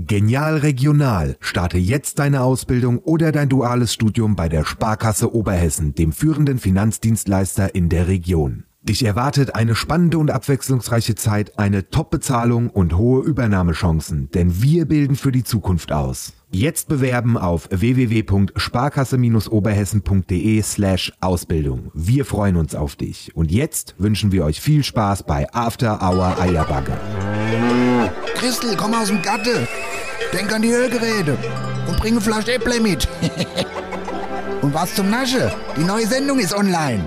Genial Regional. Starte jetzt deine Ausbildung oder dein duales Studium bei der Sparkasse Oberhessen, dem führenden Finanzdienstleister in der Region. Dich erwartet eine spannende und abwechslungsreiche Zeit, eine Top-Bezahlung und hohe Übernahmechancen, denn wir bilden für die Zukunft aus. Jetzt bewerben auf www.sparkasse-oberhessen.de slash Ausbildung. Wir freuen uns auf dich. Und jetzt wünschen wir euch viel Spaß bei After Hour Eierbagge. Christel, komm aus dem Gatte. Denk an die Ölgeräte und bring eine Flasche Äpple mit. und was zum Nasche? Die neue Sendung ist online.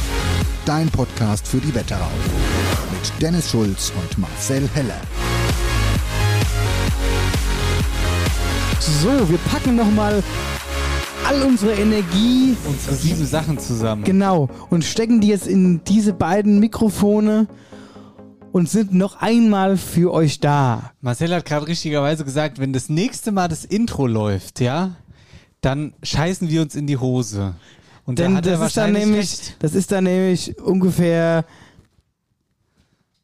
Dein Podcast für die Wetterau. Mit Dennis Schulz und Marcel Heller. So, wir packen nochmal all unsere Energie. Unsere sieben Sachen zusammen. Genau. Und stecken die jetzt in diese beiden Mikrofone und sind noch einmal für euch da. Marcel hat gerade richtigerweise gesagt, wenn das nächste Mal das Intro läuft, ja, dann scheißen wir uns in die Hose. Und Denn da das ist dann nämlich, recht. das ist dann nämlich ungefähr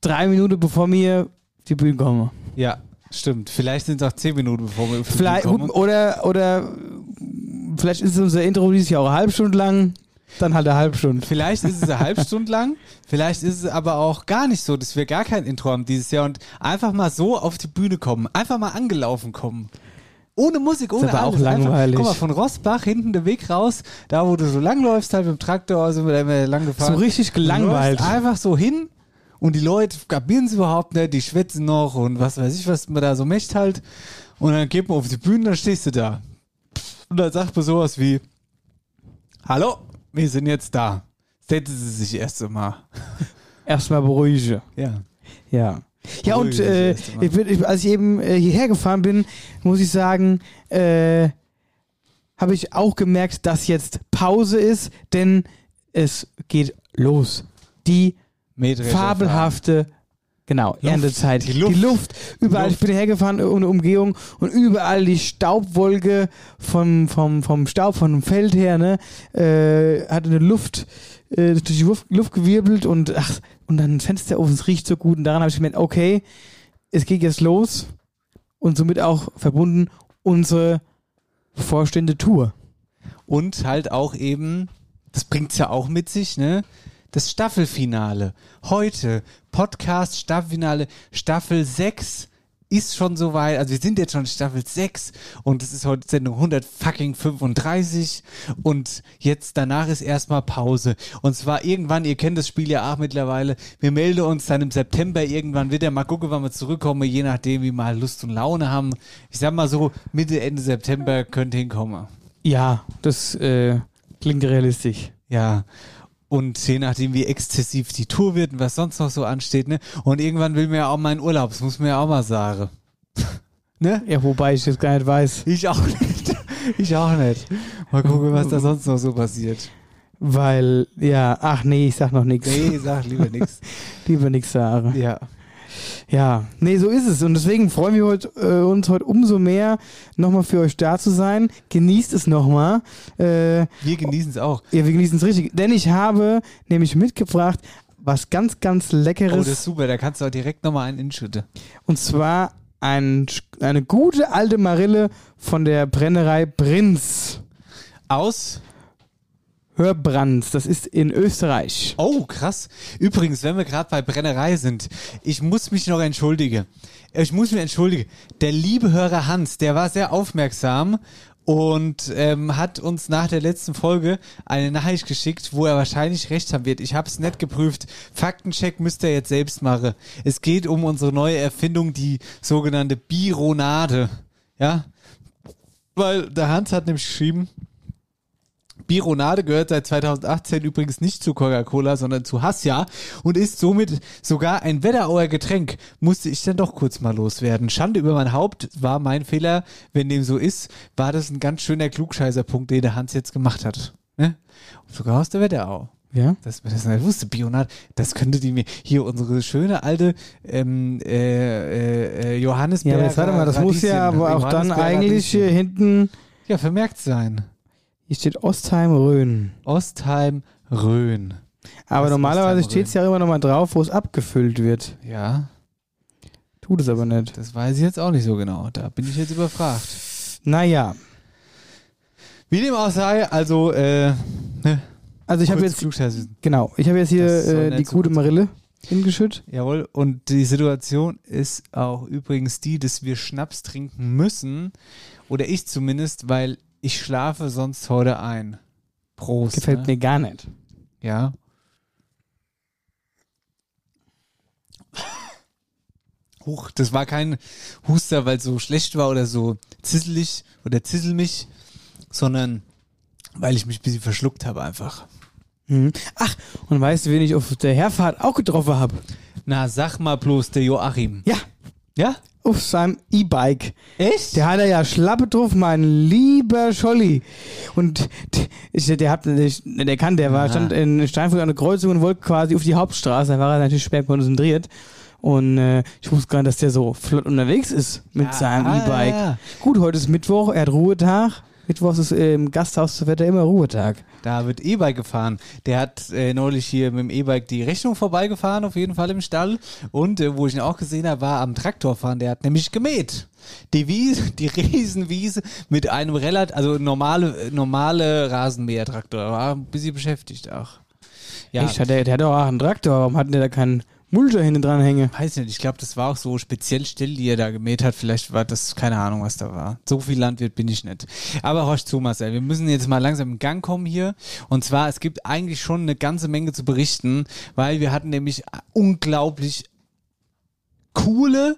drei Minuten bevor wir auf die Bühne kommen. Ja, stimmt. Vielleicht sind es auch zehn Minuten, bevor wir auf die Vielleicht, Bühne kommen. oder, oder vielleicht ist unser Intro dieses Jahr auch eine halbe Stunde lang, dann halt eine halbe Stunde. Vielleicht ist es eine halbe Stunde lang, vielleicht ist es aber auch gar nicht so, dass wir gar kein Intro haben dieses Jahr und einfach mal so auf die Bühne kommen, einfach mal angelaufen kommen. Ohne Musik, ohne auch alles. langweilig. Einfach, guck mal, von Rossbach hinten der Weg raus, da wo du so langläufst, halt mit dem Traktor, wir da immer lang gefahren. So richtig gelangweilt. Einfach so hin und die Leute kapieren es überhaupt nicht, die schwätzen noch und was weiß ich, was man da so möchte halt. Und dann geht man auf die Bühne, dann stehst du da. Und dann sagt man sowas wie, Hallo, wir sind jetzt da. Setzen Sie sich erst einmal. Erstmal beruhigen. Ja. Ja. Ja, und äh, ich bin, als ich eben äh, hierher gefahren bin, muss ich sagen, äh, habe ich auch gemerkt, dass jetzt Pause ist, denn es geht los. Die Mähdrescher fabelhafte, genau, Erntezeit. Die Luft. Überall, Luft. ich bin hergefahren in der Umgehung und überall die Staubwolke vom, vom, vom Staub, von dem Feld her, ne, äh, hat eine Luft, äh, durch die Luft, Luft gewirbelt und ach, und dann Fensterofen, es riecht so gut und daran habe ich gemerkt, okay, es geht jetzt los und somit auch verbunden unsere bevorstehende Tour. Und halt auch eben, das bringt's ja auch mit sich, ne? Das Staffelfinale. Heute, Podcast Staffelfinale, Staffel 6 ist schon soweit. Also wir sind jetzt schon in Staffel 6 und es ist heute Sendung 100 fucking 35 und jetzt danach ist erstmal Pause. Und zwar irgendwann, ihr kennt das Spiel ja auch mittlerweile, wir melden uns dann im September irgendwann wieder. Mal gucken, wann wir zurückkommen, je nachdem, wie wir mal Lust und Laune haben. Ich sag mal so, Mitte, Ende September könnte hinkommen. Ja, das äh, klingt realistisch. Ja. Und je nachdem, wie exzessiv die Tour wird und was sonst noch so ansteht, ne? Und irgendwann will mir ja auch mein Urlaub, das muss mir ja auch mal sagen. ne? Ja, wobei ich jetzt gar nicht weiß. Ich auch nicht. Ich auch nicht. Mal gucken, was da sonst noch so passiert. Weil, ja, ach nee, ich sag noch nichts. Nee, sag lieber nix. Lieber nichts sagen. Ja. Ja, nee, so ist es. Und deswegen freuen wir heute, äh, uns heute umso mehr, nochmal für euch da zu sein. Genießt es nochmal. Äh, Wir genießen es auch. ja, wir genießen es richtig. Denn ich habe nämlich mitgebracht was ganz, ganz Oh, Leckeres. das ist super, da kannst du auch direkt nochmal einen inschütten. und zwar ein, eine gute alte Marille von der Brennerei Prinz. Aus. Hörbrands. Das ist in Österreich. Oh, krass. Übrigens, wenn wir gerade bei Brennerei sind, ich muss mich noch entschuldigen. Ich muss mich entschuldigen. Der liebe Hörer Hans, der war sehr aufmerksam und ähm, hat uns nach der letzten Folge eine Nachricht geschickt, wo er wahrscheinlich recht haben wird. Ich habe es nicht geprüft. Faktencheck müsst ihr jetzt selbst machen. Es geht um unsere neue Erfindung, die sogenannte Bironade. Ja, weil der Hans hat nämlich geschrieben, Bironade gehört seit 2018 übrigens nicht zu Coca-Cola, sondern zu Hassia und ist somit sogar ein Wetterauer Getränk. Musste ich dann doch kurz mal loswerden. Schande über mein Haupt war mein Fehler. Wenn dem so ist, war das ein ganz schöner Klugscheißerpunkt, den der Hans jetzt gemacht hat. Ne? Und sogar aus der Wetterau. Ja? Das, das nicht wusste, Bionat, das könnte die mir, hier unsere schöne alte ähm, äh, äh, äh, Johannisbeer. Ja, aber jetzt warte mal, das muss ja aber auch dann eigentlich hier hinten, Ja, vermerkt sein. Hier steht Ostheim-Rhön. Ostheim, Rhön. Aber Was normalerweise Ostheim-Rhön? steht es ja immer noch mal drauf, wo es abgefüllt wird. Ja, Tut es aber nicht. das weiß ich jetzt auch nicht so genau. Da bin ich jetzt überfragt. Naja, Wie dem auch sei, also, äh, ne, also ich habe jetzt, genau, ich habe jetzt hier äh, die gute gut Marille hingeschüttet. Jawohl, und die Situation ist auch übrigens die, dass wir Schnaps trinken müssen. Oder ich zumindest, weil ich schlafe sonst heute ein. Prost. Gefällt ne? mir gar nicht. Ja. Huch, das war kein Huster, weil es so schlecht war oder so zisselig oder zisselmich, sondern weil ich mich ein bisschen verschluckt habe einfach. Mhm. Ach, und weißt du, wen ich auf der Herfahrt auch getroffen habe? Na, sag mal bloß, der Joachim. Ja, Ja? auf seinem E-Bike. Echt? Der hat er ja Schlappe drauf, mein lieber Scholli. Und d- ich, der hat, der, der kann, der war, Aha. stand in Steinfurt an der Kreuzung und wollte quasi auf die Hauptstraße. Da war er natürlich schwer konzentriert. Und äh, ich wusste gar nicht, dass der so flott unterwegs ist mit Ja, seinem ah, E-Bike. ja. Gut, heute ist Mittwoch, er hat Ruhetag. Mittwochs ist im Gasthaus zu Wetter immer Ruhetag. Da wird E-Bike gefahren. Der hat äh, neulich hier mit dem E-Bike die Rechnung vorbeigefahren, auf jeden Fall im Stall. Und äh, wo ich ihn auch gesehen habe, war am Traktor fahren. Der hat nämlich gemäht. Die Wiese, die Riesenwiese mit einem relativ, also normale, normale Rasenmäher-Traktor. War ein bisschen beschäftigt auch. Ja, Echt, hat der, der hat doch auch einen Traktor. Warum hat der da keinen Mulcher hinten dran hängen? weiß nicht. Ich glaube, das war auch so speziell still, die er da gemäht hat. Vielleicht war das, keine Ahnung, was da war. So viel Landwirt bin ich nicht. Aber horch zu, Marcel. Wir müssen jetzt mal langsam in Gang kommen hier. Und zwar, es gibt eigentlich schon eine ganze Menge zu berichten, weil wir hatten nämlich unglaublich coole,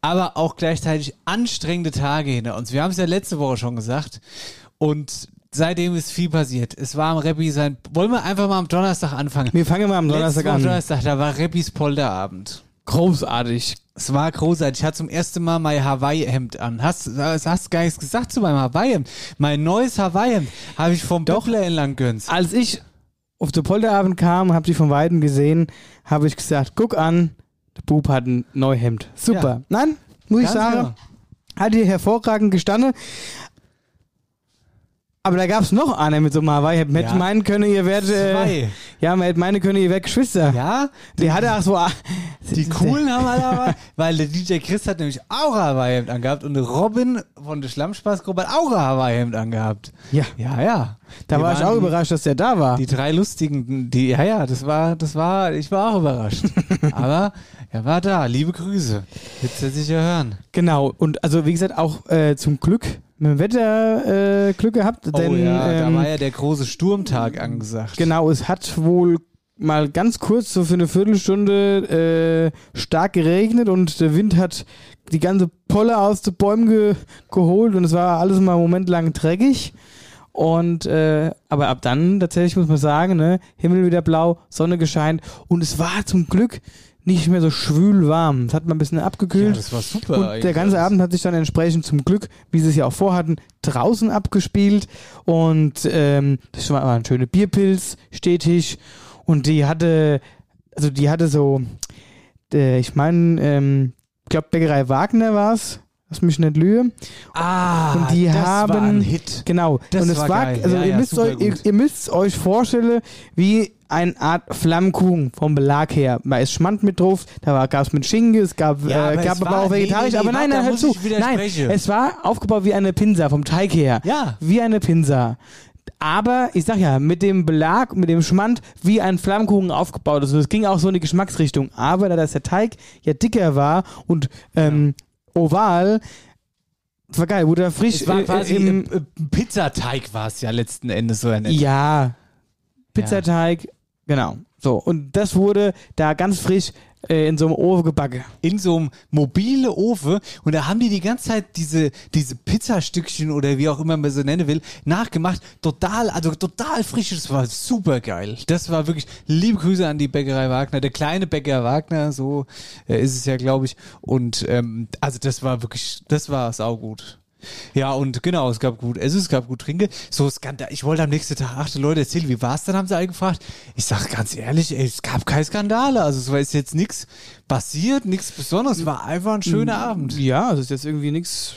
aber auch gleichzeitig anstrengende Tage hinter uns. Wir haben es ja letzte Woche schon gesagt. Und seitdem ist viel passiert. Es war am Reppi sein, wollen wir einfach mal am Donnerstag anfangen? Wir fangen mal am Donnerstag Woche an. Donnerstag, da war Reppis Polterabend. Großartig. Es war großartig. Ich hatte zum ersten Mal mein Hawaii-Hemd an. Hast, das hast du gar nichts gesagt zu meinem Hawaii-Hemd. Mein neues Hawaii-Hemd habe ich vom. Böckler entlang gönnt. Als ich auf den Polterabend kam, habe die von Weitem gesehen, habe ich gesagt, guck an, der Bub hat ein Neuhemd. Super. Ja. Nein, muss ich Ganz sagen, genau. hat hier hervorragend gestanden. Aber da gab es noch einer mit so einem Hawaii-Hemd. Man hätte Ja. meinen können, ihr werdet... Äh, ja, man hätte meinen können, ihr werdet Geschwister. Ja, Der hatte auch so... die coolen haben alle Hawaii, weil der DJ Chris hat nämlich auch ein Hawaii-Hemd angehabt und Robin von der Schlammspaßgruppe hat auch ein Hawaii-Hemd angehabt. Ja, Ja, ja. da Wir war ich auch die- überrascht, dass der da war. Die drei lustigen, die, ja, ja, das war, das war, ich war auch überrascht. Aber er war da. Liebe Grüße. Wird er sicher hören. Genau. Und also, wie gesagt, auch äh, zum Glück mit dem Wetter äh, Glück gehabt. Denn, oh ja, ähm, da war ja der große Sturmtag angesagt. Genau, es hat wohl mal ganz kurz, so für eine Viertelstunde, äh, stark geregnet und der Wind hat die ganze Polle aus den Bäumen ge geholt und es war alles mal einen Moment lang dreckig. Und äh, aber ab dann tatsächlich muss man sagen, ne, Himmel wieder blau, Sonne gescheint und es war zum Glück nicht mehr so schwül warm. Es hat mal ein bisschen Ja, abgekühlt. das war super. Und der ganze Abend hat sich dann entsprechend zum Glück, wie sie es ja auch vorhatten, draußen abgespielt. Und ähm, das war ein schöner Bierpilz, stetig. Und die hatte, also die hatte so, äh, ich meine, ähm, ich glaube Bäckerei Wagner war es, lass mich nicht lüge. Ah, Und die das haben- war ein Hit. Genau. Das und es war war, also Ja, ihr, ja, müsst euch, ihr, ihr müsst euch vorstellen, wie eine Art Flammkuchen vom Belag her. Da ist Schmand mit drauf, da gab es mit Schinken, es gab, Ja, äh, aber gab aber auch vegetarisch. nee, nee, aber nein, nein, hör zu. Nein, es war aufgebaut wie eine Pinsa vom Teig her. Ja. Wie eine Pinsa. Aber ich sag ja, mit dem Belag, mit dem Schmand, wie ein Flammkuchen aufgebaut ist. Und es ging auch so in die Geschmacksrichtung. Aber da das der Teig ja dicker war und ähm, oval, das war geil, wurde er frisch Es war quasi im, äh, äh, Pizzateig war es ja letzten Endes so ja, Pizzateig, genau. So, und das wurde da ganz frisch äh, in so einem Ofen gebacken. in so einem mobile Ofen und da haben die die ganze Zeit diese, diese Pizzastückchen oder wie auch immer man so nennen will, nachgemacht. Total, also total frisch. Das war super geil. Das war wirklich, liebe Grüße an die Bäckerei Wagner, der kleine Bäcker Wagner, so äh, ist es ja, glaube ich. Und ähm, also das war wirklich, das war saugut. Ja, und genau, es gab gut Essen, es gab gut Trinken. So Skandal. Ich wollte am nächsten Tag, ach, Leute erzählen, wie war's dann, haben sie alle gefragt. Ich sag ganz ehrlich, ey, es gab keine Skandale. Also es war jetzt, jetzt nichts passiert, nichts Besonderes. Es war einfach ein schöner Abend. Ja, es ist jetzt irgendwie nichts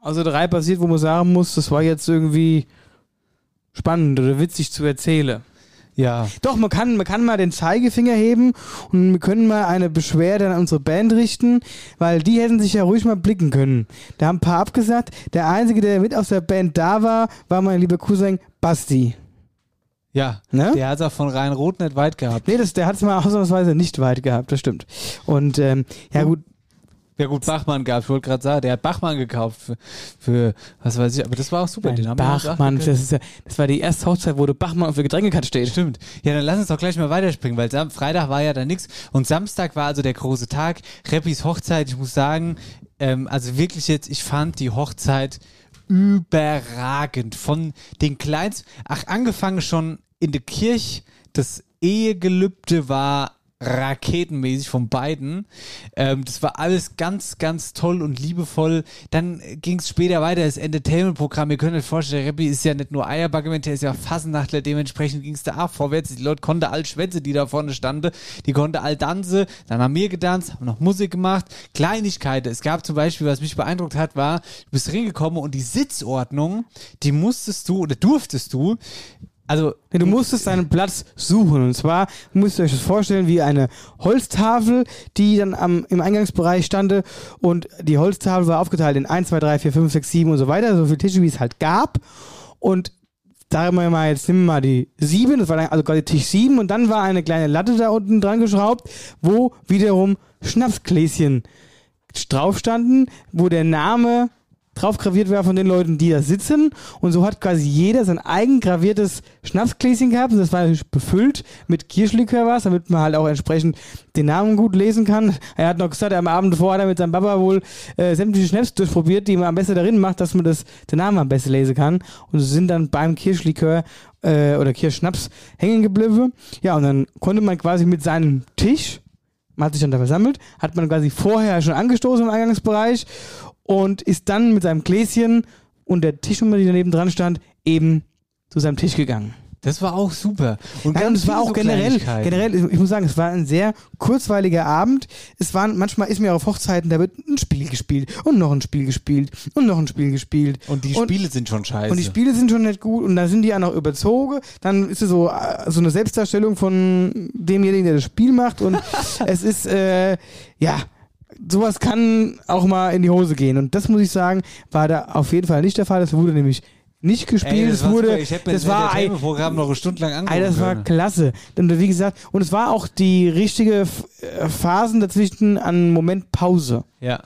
außer drei passiert, wo man sagen muss, das war jetzt irgendwie spannend oder witzig zu erzählen. Ja. Doch, man kann, man kann mal den Zeigefinger heben und wir können mal eine Beschwerde an unsere Band richten, weil die hätten sich ja ruhig mal blicken können. Da haben ein paar abgesagt. Der Einzige, der mit aus der Band da war, war mein lieber Cousin Basti. Ja. Ne? Der hat es auch von Rhein-Rot nicht weit gehabt. Nee, das, der hat es mal ausnahmsweise nicht weit gehabt, das stimmt. Und ähm, ja gut, Ja gut, Bachmann gab. Ich wollte gerade sagen, der hat Bachmann gekauft für, für, was weiß ich, aber das war auch super. Den haben wir Bachmann, gegönnt. das, ist ja, das war die erste Hochzeit, wo der Bachmann auf der Getränkekarte steht. Stimmt. Ja, dann lass uns doch gleich mal weiterspringen, weil Sam Freitag war ja dann nix und Samstag war also der große Tag. Rappis Hochzeit, ich muss sagen, ähm, also wirklich jetzt, ich fand die Hochzeit überragend. Von den kleinsten, ach, angefangen schon in der Kirche, das Ehegelübde war raketenmäßig von beiden. Ähm, das war alles ganz, ganz toll und liebevoll. Dann ging es später weiter, das Entertainment-Programm. Ihr könnt euch vorstellen, Rappi ist ja nicht nur Eierbagament, der ist ja Fassennachtler. Dementsprechend ging es da auch vorwärts. Die Leute konnten all Schwätze, die da vorne standen, die konnten all tanzen. Dann haben wir getanzt, haben noch Musik gemacht. Kleinigkeiten. Es gab zum Beispiel, was mich beeindruckt hat, war, du bist reingekommen und die Sitzordnung, die musstest du oder durftest du also Nee, du musstest deinen Platz suchen. Und zwar müsst ihr euch das vorstellen wie eine Holztafel, die dann am, im Eingangsbereich stande. Und die Holztafel war aufgeteilt in 1, 2, 3, 4, 5, 6, 7 und so weiter. So viele Tische, wie es halt gab. Und sagen wir mal, jetzt nehmen wir mal die 7, das war dann also quasi Tisch 7. Und dann war eine kleine Latte da unten dran geschraubt, wo wiederum Schnapsgläschen drauf standen, wo der Name drauf graviert war von den Leuten, die da sitzen. Und so hat quasi jeder sein eigen graviertes Schnapsgläschen gehabt. Und das war natürlich befüllt mit Kirschlikör was, damit man halt auch entsprechend den Namen gut lesen kann. Er hat noch gesagt, am Abend vorher hat er mit seinem Papa wohl äh, sämtliche Schnaps durchprobiert, die man am besten darin macht, dass man das, den Namen am besten lesen kann. Und so sind dann beim Kirschlikör äh, oder Kirschschnaps hängen geblieben. Ja, und dann konnte man quasi mit seinem Tisch man hat sich dann da versammelt, hat man quasi vorher schon angestoßen im Eingangsbereich und ist dann mit seinem Gläschen und der Tischnummer, die daneben dran stand, eben zu seinem Tisch gegangen. Das war auch super. Und Nein, und es war auch so generell, generell, ich muss sagen, es war ein sehr kurzweiliger Abend. Es waren, manchmal ist mir auf Hochzeiten, da wird ein Spiel gespielt und noch ein Spiel gespielt und noch ein Spiel gespielt. Und die Spiele sind schon scheiße. Und die Spiele sind schon nicht gut und dann sind die auch noch überzogen. Dann ist es so, äh, so eine Selbstdarstellung von demjenigen, der das Spiel macht. Und es ist, äh, ja, sowas kann auch mal in die Hose gehen. Und das muss ich sagen, war da auf jeden Fall nicht der Fall. Das wurde nämlich nicht gespielt. Ey, das war wurde, ich hätte mir das war ein, Programm noch eine Stunde lang Ey, das war klasse. Und wie gesagt, und es war auch die richtige äh, Phasen dazwischen an Moment Pause. Ja.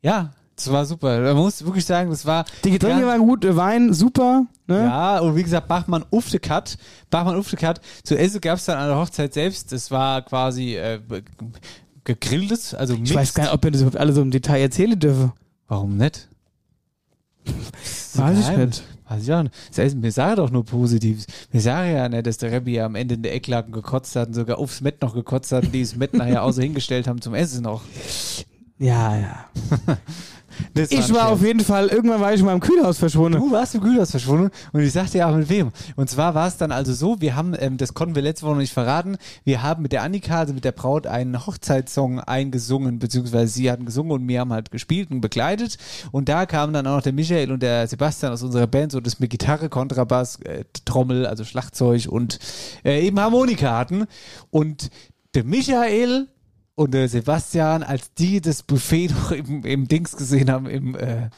Ja, das war super. Man muss wirklich sagen, das war. Die Getränke waren gut, der Wein super. Ne? Ja, und wie gesagt, Bachmann Ufte Cut. Bachmann Ufte Cut. Zu essen gab es dann an der Hochzeit selbst. Das war quasi äh, gegrilltes, also Ich weiß gar nicht, ob wir das überhaupt alle so im Detail erzählen dürfen. Warum nicht? Weiß ich nicht. Weiß ich auch nicht. Das heißt, wir sagen doch nur Positives. Wir sagen ja nicht, dass der Rebbe ja am Ende in der Eckladen gekotzt hat und sogar aufs Met noch gekotzt hat und die das Met nachher außer hingestellt haben zum Essen noch. Ja, ja. Das Ich war Scherz. auf jeden Fall, irgendwann war ich in meinem Kühlhaus verschwunden. Du warst im Kühlhaus verschwunden und ich sagte ja auch mit wem. Und zwar war es dann also so, wir haben, ähm, das konnten wir letzte Woche noch nicht verraten, wir haben mit der Annika, also mit der Braut, einen Hochzeitssong eingesungen, beziehungsweise sie hatten gesungen und wir haben halt gespielt und begleitet. Und da kamen dann auch noch der Michael und der Sebastian aus unserer Band, so das mit Gitarre, Kontrabass, äh, Trommel, also Schlagzeug und äh, eben Harmonika hatten. Und der Michael und der Sebastian, als die das Buffet noch im, im Dings gesehen haben, im äh,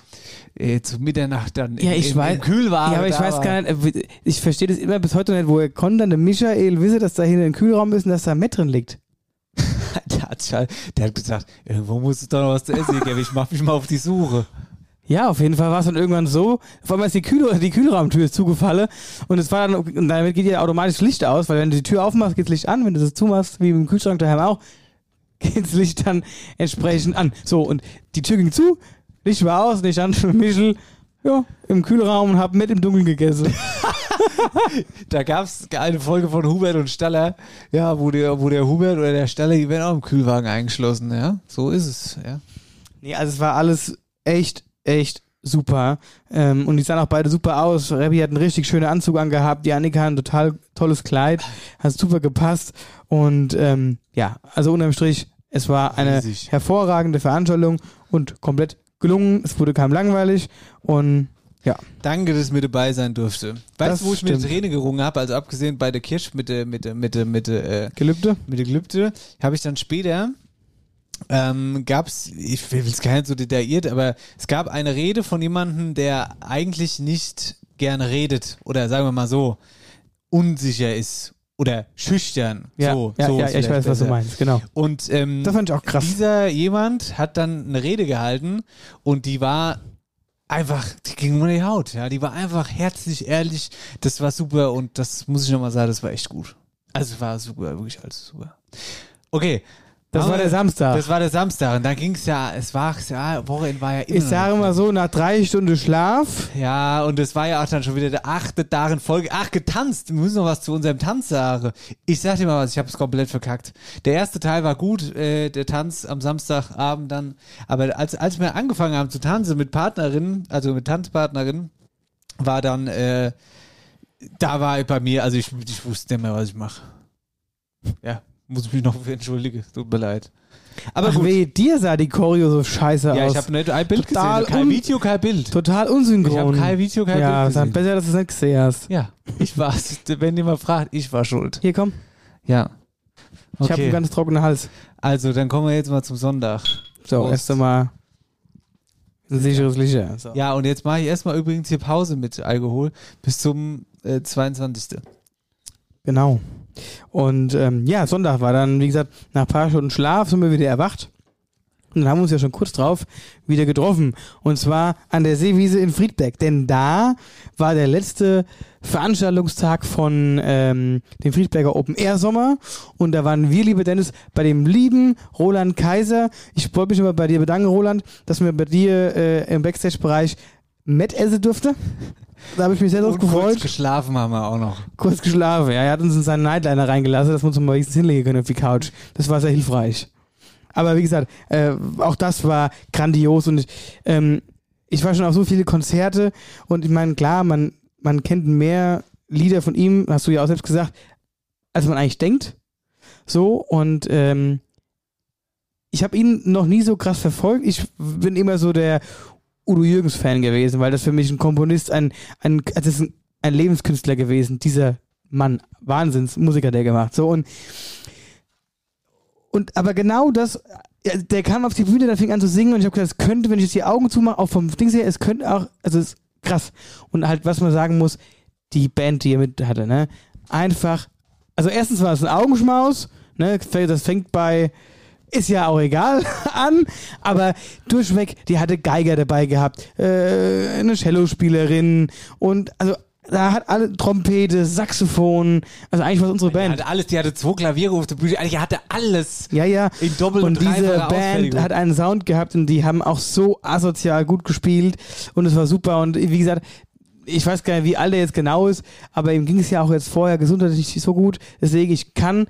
äh, zu Mitternacht dann Ja, im, ich im, weiß. im Kühlwagen. Ja, aber ich weiß gar nicht, äh, ich verstehe das immer bis heute nicht, woher konnte dann der Michael wissen, dass da hinten ein Kühlraum ist und dass da Met drin liegt. der, hat, der hat gesagt, irgendwo muss es doch noch was zu essen geben, ich mach mich mal auf die Suche. Ja, auf jeden Fall war es dann irgendwann so. Vor allem ist die, Kühl die Kühlraumtür zugefallen und es war dann, und damit geht ja automatisch Licht aus, weil wenn du die Tür aufmachst, geht das Licht an, wenn du das zumachst, wie im Kühlschrank daheim auch, geht das Licht dann entsprechend an. So, und die Tür ging zu, Licht war aus und ich stand mit Michel ja, im Kühlraum und habe mit im Dunkeln gegessen. Da gab es eine Folge von Hubert und Staller, ja, wo der, wo der Hubert oder der Staller, die werden auch im Kühlwagen eingeschlossen, ja. So ist es, ja. Nee, also es war alles echt, echt super. Ähm, und die sahen auch beide super aus. Rebby hat einen richtig schönen Anzug angehabt, die Annika ein total tolles Kleid, hat super gepasst. Und ähm, ja, also unterm Strich, es war eine Riesig. hervorragende Veranstaltung und komplett gelungen. Es wurde keinem langweilig und ja. Danke, dass ich mit dabei sein durfte. Weißt du, wo ich mit stimmt. Träne gerungen habe? Also abgesehen bei der Kirsch mit der, mit der, mit der, mit der, äh, Gelübde? mit der Gelübde, habe ich dann später, ähm, gab's, ich will es gar nicht so detailliert, aber es gab eine Rede von jemandem, der eigentlich nicht gerne redet oder sagen wir mal so, unsicher ist oder schüchtern. Ja, so, ja, so ja, ja ich weiß, was du besser. meinst, genau. Und ähm, Das fand ich auch krass. dieser jemand hat dann eine Rede gehalten und die war einfach, die ging um die Haut, ja, die war einfach herzlich, ehrlich, das war super und das muss ich nochmal sagen, das war echt gut. Also es war super, wirklich alles super. Okay. Das Aber war der Samstag. Das war der Samstag und dann ging es ja, es war, ja, Wochenende war ja immer Ich sage mal so, nach drei Stunden Schlaf, ja, und es war ja auch dann schon wieder der achte Tag in Folge. Ach, getanzt. Wir müssen noch was zu unserem Tanz sagen. Ich sag dir mal was, ich habe es komplett verkackt. Der erste Teil war gut, äh, der Tanz am Samstagabend dann. Aber als, als wir angefangen haben zu tanzen mit Partnerinnen, also mit Tanzpartnerinnen, war dann, äh, da war bei mir, also ich, ich wusste nicht mehr, was ich mache. Ja, muss ich mich noch für entschuldigen. Tut mir leid. Aber ach gut. weh, dir sah die Choreo so scheiße Ja, aus. ich habe nicht ein Bild Total gesehen. Kein Video, kein Bild. Total unsynchron. Ich habe kein Video, kein ja, Bild gesehen. besser, dass du es nicht gesehen hast. Ja, ich war's. Wenn jemand fragt, ich war schuld. Hier, komm. Ja. Ich habe einen ganz trockenen Hals. also, dann kommen wir jetzt mal zum Sonntag. So, Prost. erst einmal ein sicheres Licht. So. Ja, und jetzt mache ich erstmal übrigens hier Pause mit Alkohol bis zum äh, 22. Genau. Und ähm, ja, Sonntag war dann, wie gesagt, nach ein paar Stunden Schlaf sind wir wieder erwacht. Und dann haben wir uns ja schon kurz drauf wieder getroffen. Und zwar an der Seewiese in Friedberg. Denn da war der letzte Veranstaltungstag von ähm, dem Friedberger Open Air Sommer. Und da waren wir, lieber Dennis, bei dem lieben Roland Kaiser. Ich wollte mich nochmal bei dir bedanken, Roland, dass wir bei dir äh, im Backstage-Bereich Met essen durfte. Da habe ich mich sehr drauf Und kurz gefreut geschlafen haben wir auch noch. kurz geschlafen. Ja, er hat uns in seinen Nightliner reingelassen, dass wir uns mal wenigstens hinlegen können auf die Couch. Das war sehr hilfreich. Aber wie gesagt, äh, auch das war grandios und ich, ähm, ich war schon auf so viele Konzerte und ich meine, klar, man, man kennt mehr Lieder von ihm, hast du ja auch selbst gesagt, als man eigentlich denkt. So und ähm, ich habe ihn noch nie so krass verfolgt. Ich bin immer so der Udo Jürgens-Fan gewesen, weil das für mich ein Komponist, ein, ein, also das ist ein, ein Lebenskünstler gewesen, dieser Mann, Wahnsinnsmusiker, der gemacht. So und und aber genau das, der kam auf die Bühne, der fing an zu singen und ich habe gedacht, es könnte, wenn ich jetzt die Augen zumache, auch vom Dings her, es könnte auch, also es ist krass. Und halt, was man sagen muss, die Band, die er mit hatte, ne, einfach, also erstens war es ein Augenschmaus, ne, das fängt bei ist ja auch egal an, aber durchweg, die hatte Geiger dabei gehabt, äh, eine Cellospielerin und also da hat alle Trompete, Saxophon, also eigentlich war es unsere Die Band. hatte alles, die hatte zwei Klaviere auf der Bühne, eigentlich hatte alles. Ja, ja. In Doppel- und und diese Band hat einen Sound gehabt und die haben auch so asozial gut gespielt und es war super und wie gesagt, ich weiß gar nicht, wie alt er jetzt genau ist, aber ihm ging es ja auch jetzt vorher gesundheitlich nicht so gut, deswegen ich kann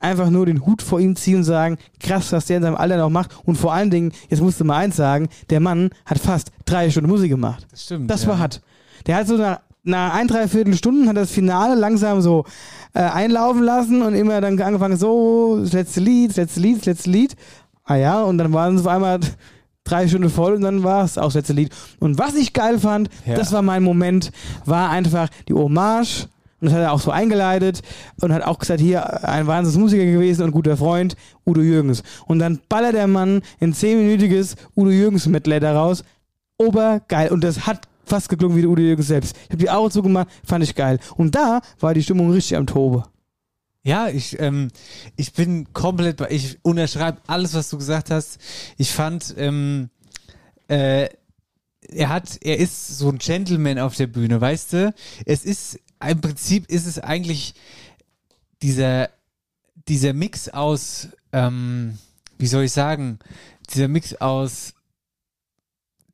einfach nur den Hut vor ihm ziehen und sagen, krass, was der in seinem Alter noch macht und vor allen Dingen, jetzt musst du mal eins sagen, der Mann hat fast drei Stunden Musik gemacht. Das stimmt. Das ja. war hart. Der hat so nach, nach ein, dreiviertel Stunden hat das Finale langsam so äh, einlaufen lassen und immer dann angefangen, so, das letzte Lied, das letzte Lied, das letzte Lied. Ah ja, und dann waren es auf einmal drei Stunden voll und dann war es auch das letzte Lied. Und was ich geil fand, Ja. das war mein Moment, war einfach die Hommage. Und das hat er auch so eingeleitet und hat auch gesagt, hier ein Wahnsinnsmusiker gewesen und guter Freund, Udo Jürgens. Und dann ballert der Mann ein zehnminütiges Udo Jürgens-Medley daraus. Obergeil. Und das hat fast geklungen wie der Udo Jürgens selbst. Ich habe die Augen zugemacht, fand ich geil. Und da war die Stimmung richtig am Tobe. Ja, ich, ähm, ich bin komplett bei, ich unterschreibe alles, was du gesagt hast. Ich fand, ähm, äh, er hat, er ist so ein Gentleman auf der Bühne, weißt du? Es ist, im Prinzip ist es eigentlich dieser, dieser Mix aus, ähm, wie soll ich sagen, dieser Mix aus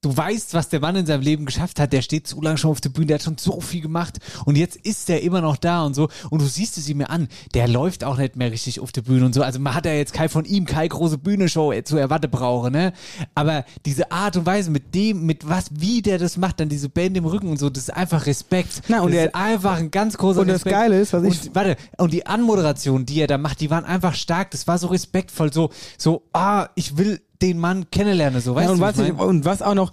du weißt, was der Mann in seinem Leben geschafft hat. Der steht zu lange schon auf der Bühne, der hat schon so viel gemacht und jetzt ist er immer noch da und so. Und du siehst es ihm an, der läuft auch nicht mehr richtig auf der Bühne und so. Also man hat ja jetzt kein von ihm keine große Bühnenshow zu erwarten brauche, ne? Aber diese Art und Weise mit dem, mit was, wie der das macht, dann diese Band im Rücken und so, das ist einfach Respekt. Na, und das der- ist einfach ein ganz großer Und das Respekt. Geile ist, was ich- und, warte, und die Anmoderation, die er da macht, die waren einfach stark. Das war so respektvoll, so, so, ah, ich will den Mann kennenlernen, so, weißt Ja, und, du? was ich und was auch noch,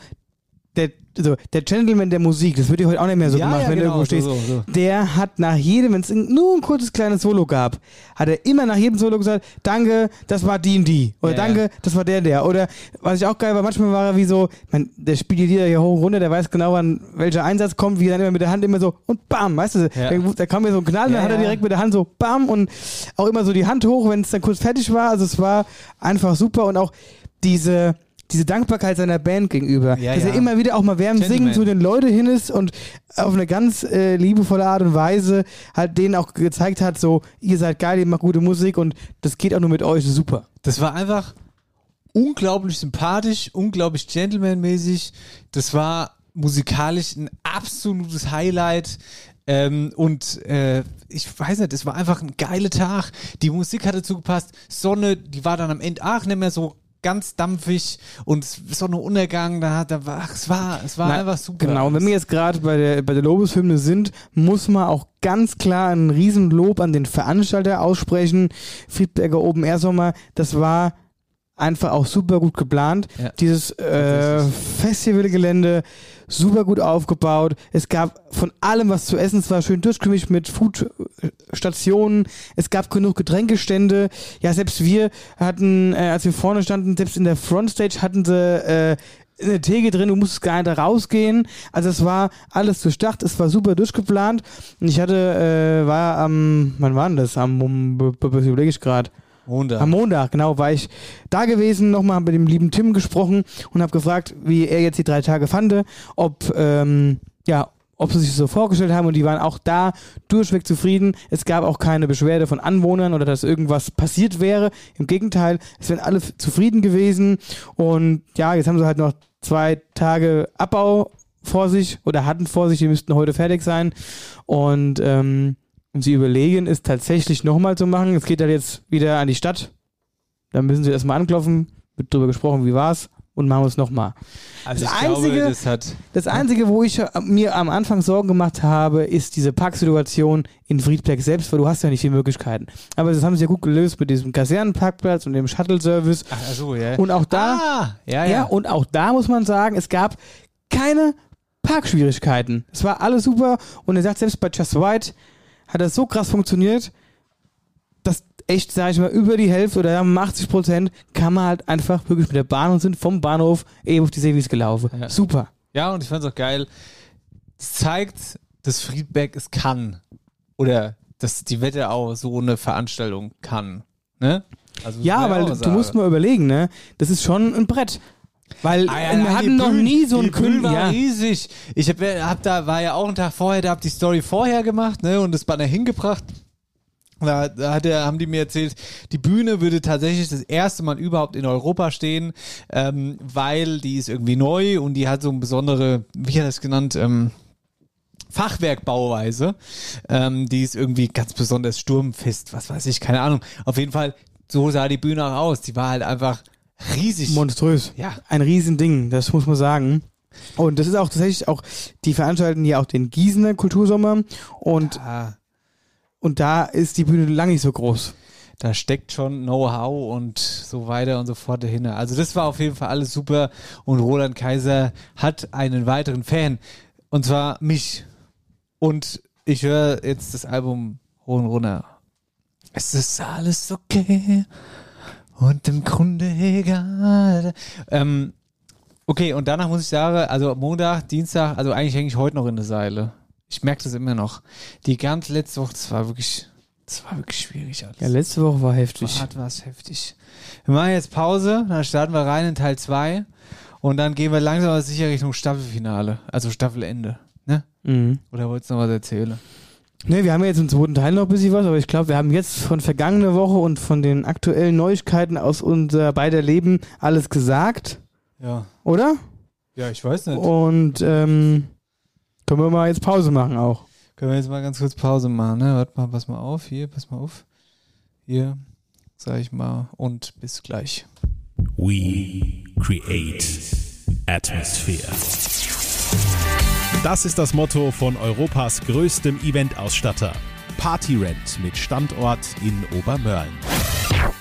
der, so, der Gentleman der Musik, das wird ja heute auch nicht mehr so Ja, gemacht, ja, wenn genau, du irgendwo so, stehst. so. Der hat nach jedem, wenn es nur ein kurzes kleines Solo gab, hat er immer nach jedem Solo gesagt, danke, das war die und die. Oder Ja, danke, das war der, der. Oder was ich auch geil war, manchmal war er wie so, man, der spielt die Lieder hier hoch und runter, der weiß genau, wann welcher Einsatz kommt, wie er dann immer mit der Hand immer so und bam, weißt du, da, da kam mir so ein Knall, Ja, dann hat er direkt mit der Hand so bam und auch immer so die Hand hoch, wenn es dann kurz fertig war. Also es war einfach super und auch diese diese Dankbarkeit seiner Band gegenüber, Ja, dass ja. er immer wieder auch mal während Singen zu den Leuten hin ist und auf eine ganz äh, liebevolle Art und Weise halt denen auch gezeigt hat, so, ihr seid geil, ihr macht gute Musik und das geht auch nur mit euch, super. Das war einfach unglaublich sympathisch, unglaublich gentlemanmäßig. Das war musikalisch ein absolutes Highlight. Ähm, und äh, ich weiß nicht, es war einfach ein geiler Tag. Die Musik hat dazu gepasst. Sonne, die war dann am Ende auch nicht mehr so ganz dampfig und Sonnenuntergang, da, da war, ach, es war, es war Na, einfach super. Genau, und wenn wir jetzt gerade bei der, bei der Lobeshymne sind, muss man auch ganz klar ein Riesenlob an den Veranstalter aussprechen. Friedberger Open Air Sommer, das war einfach auch super gut geplant. Ja. Dieses äh, Festivalgelände super gut aufgebaut. Es gab von allem was zu essen. Es war schön durchgemischt mit Foodstationen. Es gab genug Getränkestände. Ja, selbst wir hatten, äh, als wir vorne standen, selbst in der Frontstage hatten sie äh, eine Theke drin, du musstest gar nicht da rausgehen. Also es war alles durchdacht, es war super durchgeplant. Und ich hatte, äh, war am, wann war denn das? Am, um, überlege ich gerade. Montag. Am Montag, genau, war ich da gewesen, nochmal mit dem lieben Tim gesprochen und habe gefragt, wie er jetzt die drei Tage fand, ob, ähm, ja, ob sie sich so vorgestellt haben und die waren auch da durchweg zufrieden. Es gab auch keine Beschwerde von Anwohnern oder dass irgendwas passiert wäre. Im Gegenteil, es wären alle zufrieden gewesen und ja, jetzt haben sie halt noch zwei Tage Abbau vor sich oder hatten vor sich, die müssten heute fertig sein und ähm, und sie überlegen, es tatsächlich nochmal zu machen. Es geht halt jetzt wieder an die Stadt. Da müssen sie erstmal anklopfen, wird drüber gesprochen, wie war's, und machen wir es nochmal. also das ich glaube, Einzige- das hat Das Einzige, wo ich mir am Anfang Sorgen gemacht habe, ist diese Parksituation in Friedberg selbst, weil du hast ja nicht viele Möglichkeiten. Aber das haben sie ja gut gelöst mit diesem Kasernenparkplatz und dem Shuttle-Service. Ach so, ja. Und auch da, ah, ja, ja, ja. und auch da muss man sagen, es gab keine Parkschwierigkeiten. Es war alles super und er sagt, selbst bei Just White hat das so krass funktioniert, dass echt, sage ich mal, über die Hälfte oder sagen wir mal 80 Prozent kann man halt einfach wirklich mit der Bahn und sind vom Bahnhof eben auf die Seewies gelaufen. Ja. Super. Ja, und ich fand's auch geil. Es zeigt, dass Friedberg es kann. Oder dass die Wetterau so eine Veranstaltung kann. Ne? Also, Ja, weil auch du musst mal überlegen, ne? Das ist schon ein Brett. Weil Ah, ja, wir hatten noch nie so einen Kunden. war Ja. riesig. Ich hab, hab da, war ja auch ein Tag vorher, da hab die Story vorher gemacht, ne, und das Banner hingebracht. Da, da hat er, haben die mir erzählt, die Bühne würde tatsächlich das erste Mal überhaupt in Europa stehen, ähm, weil die ist irgendwie neu und die hat so eine besondere, wie hat er das genannt, ähm, Fachwerkbauweise. Ähm, die ist irgendwie ganz besonders sturmfest, was weiß ich, keine Ahnung. Auf jeden Fall, so sah die Bühne auch aus. Die war halt einfach riesig. Monströs. Ja. Ein Riesending, das muss man sagen. Und das ist auch tatsächlich auch, die veranstalten ja auch den Gießener Kultursommer und, Ah. und da ist die Bühne lang nicht so groß. da steckt schon Know-how und so weiter und so fort dahinter. Also das war auf jeden Fall alles super und Roland Kaiser hat einen weiteren Fan und zwar mich und ich höre jetzt das Album hoch und runter. Es ist alles okay und im Grunde egal. Ähm, okay, und danach muss ich sagen, also Montag, Dienstag, also eigentlich hänge ich heute noch in der Seile. Ich merke das immer noch. Die ganze letzte Woche, das war wirklich, das war wirklich schwierig alles. Ja, letzte Woche war heftig. Hart war es heftig. Wir machen jetzt Pause, dann starten wir rein in Teil 2 und dann gehen wir langsam aber sicher Richtung Staffelfinale, also Staffelende. Ne? Mhm. Oder wolltest du noch was erzählen? Ne, wir haben ja jetzt im zweiten Teil noch ein bisschen was, aber ich glaube, wir haben jetzt von vergangener Woche und von den aktuellen Neuigkeiten aus unser beider Leben alles gesagt, Ja. oder? Ja, ich weiß nicht. Und ähm, können wir mal jetzt Pause machen auch. Können wir jetzt mal ganz kurz Pause machen, ne? Warte mal, pass mal auf. Hier, pass mal auf. Hier, sag ich mal. Und bis gleich. We create atmosphere. Das ist das Motto von Europas größtem Eventausstatter. Partyrent mit Standort in Obermörlen.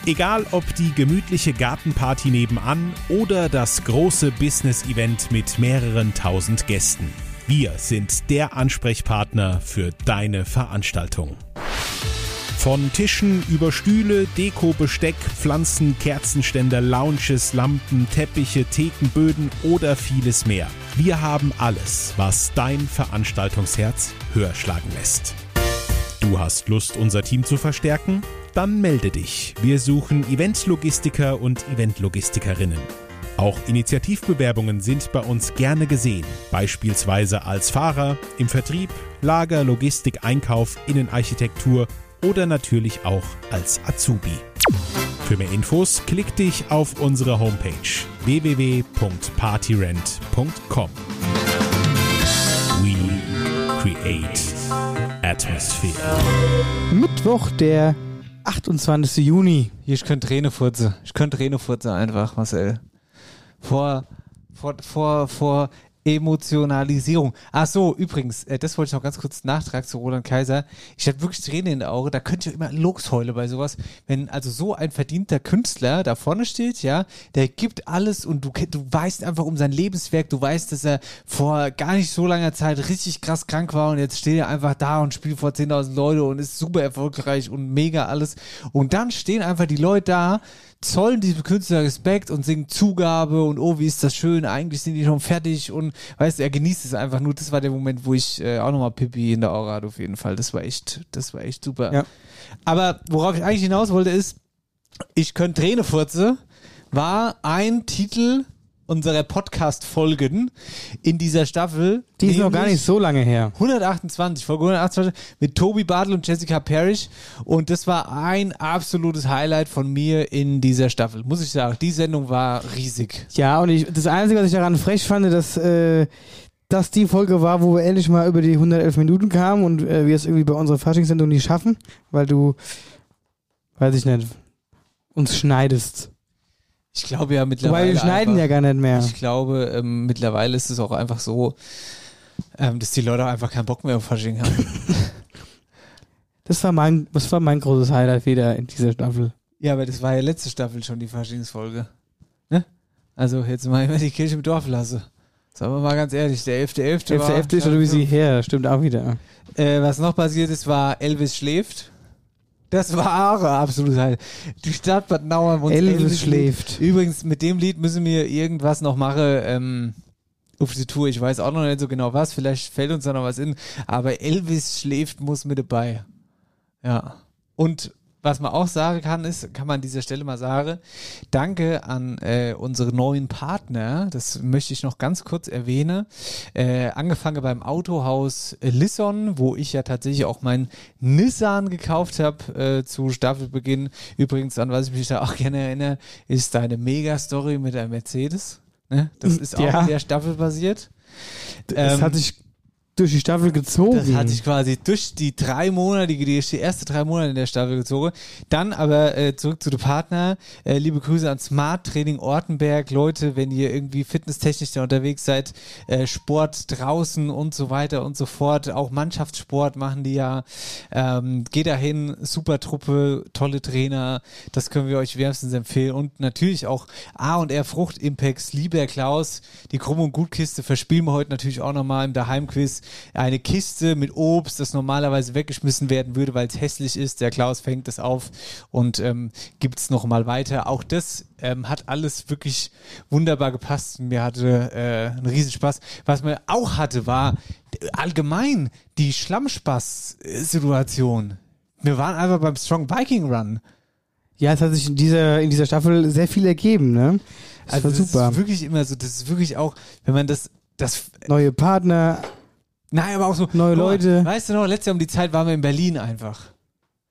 Egal ob die gemütliche Gartenparty nebenan oder das große Business-Event mit mehreren tausend Gästen. Wir sind der Ansprechpartner für deine Veranstaltung. Von Tischen über Stühle, Deko, Besteck, Pflanzen, Kerzenständer, Lounges, Lampen, Teppiche, Thekenböden oder vieles mehr. Wir haben alles, was dein Veranstaltungsherz höher schlagen lässt. Du hast Lust, unser Team zu verstärken? Dann melde dich. Wir suchen Eventlogistiker und Eventlogistikerinnen. Auch Initiativbewerbungen sind bei uns gerne gesehen, beispielsweise als Fahrer, im Vertrieb, Lager, Logistik, Einkauf, Innenarchitektur oder natürlich auch als Azubi. Für mehr Infos klick dich auf unsere Homepage www.partyrent.com. We create atmosphere. Mittwoch, der 28. Juni. Hier, ich könnte Träne furze. Ich könnte Träne furze einfach, Marcel. Vor, vor, vor, vor Emotionalisierung. Ach so, übrigens, äh, das wollte ich noch ganz kurz nachtragen zu Roland Kaiser. Ich hatte wirklich Tränen in den Augen. Da könnte ich immer Lobsheulen bei sowas. Wenn also so ein verdienter Künstler da vorne steht, ja, der gibt alles und du, du weißt einfach um sein Lebenswerk. Du weißt, dass er vor gar nicht so langer Zeit richtig krass krank war und jetzt steht er einfach da und spielt vor 10.000 Leute und ist super erfolgreich und mega alles. Und dann stehen einfach die Leute da, zollen diesem Künstler Respekt und singen Zugabe und oh, wie ist das schön, eigentlich sind die schon fertig und weißt du, er genießt es einfach nur. Das war der Moment, wo ich äh, auch nochmal Pippi in der Aura hatte, auf jeden Fall. Das war echt, das war echt super. Ja. Aber worauf ich eigentlich hinaus wollte, ist, ich könnte Träne furze, war ein Titel unserer Podcast-Folgen in dieser Staffel. Die ist noch gar nicht so lange her. 128, Folge 128 mit Toby Bartel und Jessica Parrish. Und das war ein absolutes Highlight von mir in dieser Staffel. Muss ich sagen, die Sendung war riesig. Ja, und ich, das Einzige, was ich daran frech fand, dass äh, das die Folge war, wo wir endlich mal über die 111 Minuten kamen und äh, wir es irgendwie bei unserer Faschingssendung nicht schaffen, weil du, weiß ich nicht, uns schneidest. Ich glaube ja mittlerweile. Wobei wir schneiden einfach, ja gar nicht mehr. Ich glaube, ähm, mittlerweile ist es auch einfach so, ähm, dass die Leute einfach keinen Bock mehr auf Fasching haben. Das war mein, das war mein großes Highlight wieder in dieser Staffel. ja, aber das war ja letzte Staffel schon die Faschingsfolge. Ne? Also jetzt mal immer die Kirche im Dorf lasse. Sagen wir mal ganz ehrlich, der 11.11. Der war... FCF ist oder wie sie her, stimmt auch wieder. Äh, was noch passiert ist, war Elvis schläft. Das war auch ein absolut halt. Die Stadt Bad Nauheim und Elvis schläft. Übrigens, mit dem Lied müssen wir irgendwas noch machen ähm, auf die Tour. Ich weiß auch noch nicht so genau was. Vielleicht fällt uns da noch was in. Aber Elvis schläft muss mit dabei. Ja. Und was man auch sagen kann, ist, kann man an dieser Stelle mal sagen, danke an äh, unsere neuen Partner, das möchte ich noch ganz kurz erwähnen, äh, angefangen beim Autohaus Lisson, wo ich ja tatsächlich auch meinen Nissan gekauft habe äh, zu Staffelbeginn. Übrigens, an was ich mich da auch gerne erinnere, ist deine Mega-Story mit der Mercedes. Ne? Das ist auch Ja. in der Staffel basiert. Das Ähm, hat sich durch die Staffel gezogen. das hat sich quasi durch die drei Monate, die, die die erste drei Monate in der Staffel gezogen. Dann aber äh, zurück zu den Partner. Äh, liebe Grüße an Smart Training Ortenberg. Leute, wenn ihr irgendwie fitnesstechnisch da unterwegs seid, äh, Sport draußen und so weiter und so fort, auch Mannschaftssport machen die ja. Ähm, geht dahin, super Truppe, tolle Trainer. Das können wir euch wärmstens empfehlen. Und natürlich auch A und R Frucht Impacts, lieber Klaus, die Krumm- und Gutkiste verspielen wir heute natürlich auch nochmal im Daheimquiz. Eine Kiste mit Obst, das normalerweise weggeschmissen werden würde, weil es hässlich ist. Der Klaus fängt es auf und ähm, gibt es nochmal weiter. Auch das ähm, hat alles wirklich wunderbar gepasst. Mir hatte äh, einen Riesenspaß. Was mir auch hatte, war allgemein die Schlammspaß-Situation. Wir waren einfach beim Strong Viking Run. Ja, es hat sich in dieser, in dieser Staffel sehr viel ergeben, ne? Das Also war das super. ist wirklich immer so, das ist wirklich auch, wenn man das, das Neue Partner, Nein, aber auch so. Neue mal, Leute. Weißt du noch, letztes Jahr um die Zeit waren wir in Berlin einfach.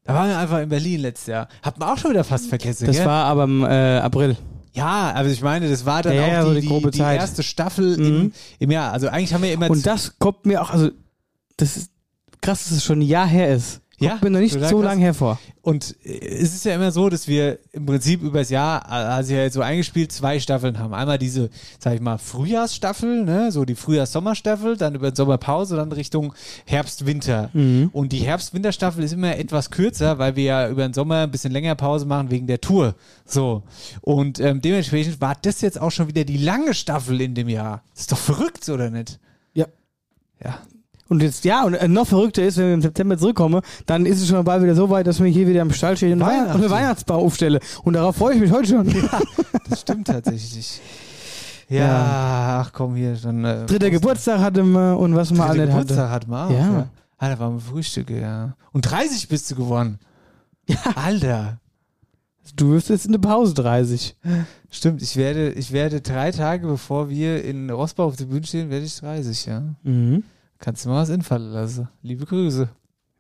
Da waren wir einfach in Berlin letztes Jahr. Hat man auch schon wieder fast vergessen, Das gell? war aber im äh, April. Ja, aber ich meine, das war dann Ja, auch ja, so die, die die, die erste Staffel Mhm. im, im Jahr. Also eigentlich haben wir immer Und das kommt mir auch, also das ist krass, dass es schon ein Jahr her ist. Ja, Kommt mir noch nicht so lange hervor. Und äh, es ist ja immer so, dass wir im Prinzip übers Jahr, also ja jetzt so eingespielt, zwei Staffeln haben. Einmal diese, sag ich mal, Frühjahrsstaffel, ne, so die Frühjahrs-Sommerstaffel, dann über den Sommerpause, dann Richtung Herbst-Winter. Mhm. Und die Herbst-Winterstaffel ist immer etwas kürzer, weil wir ja über den Sommer ein bisschen länger Pause machen wegen der Tour. So. Und ähm, dementsprechend war das jetzt auch schon wieder die lange Staffel in dem Jahr. Das ist doch verrückt, oder nicht? Ja. Ja. Und jetzt, ja, und äh, noch verrückter ist, wenn wir im September zurückkommen, dann ist es schon bald wieder so weit, dass wir hier wieder im Stall stehen und Weihnachten. Und einen Weihnachtsbau aufstelle. Und darauf freue ich mich heute schon. Das stimmt tatsächlich. Ja, ach komm hier, dann. Äh, Dritter Geburtstag hatten wir und was man alle hatte. Geburtstag hat man auch, Ja. ja. Ah, da waren wir Frühstücke, ja. Und 30 bist du geworden. Ja. Alter. Du wirst jetzt in der Pause 30. Stimmt, ich werde, ich werde drei Tage bevor wir in Rossbach auf der Bühne stehen, werde ich 30, ja. Mhm. Kannst du mal was infallen lassen. Liebe Grüße.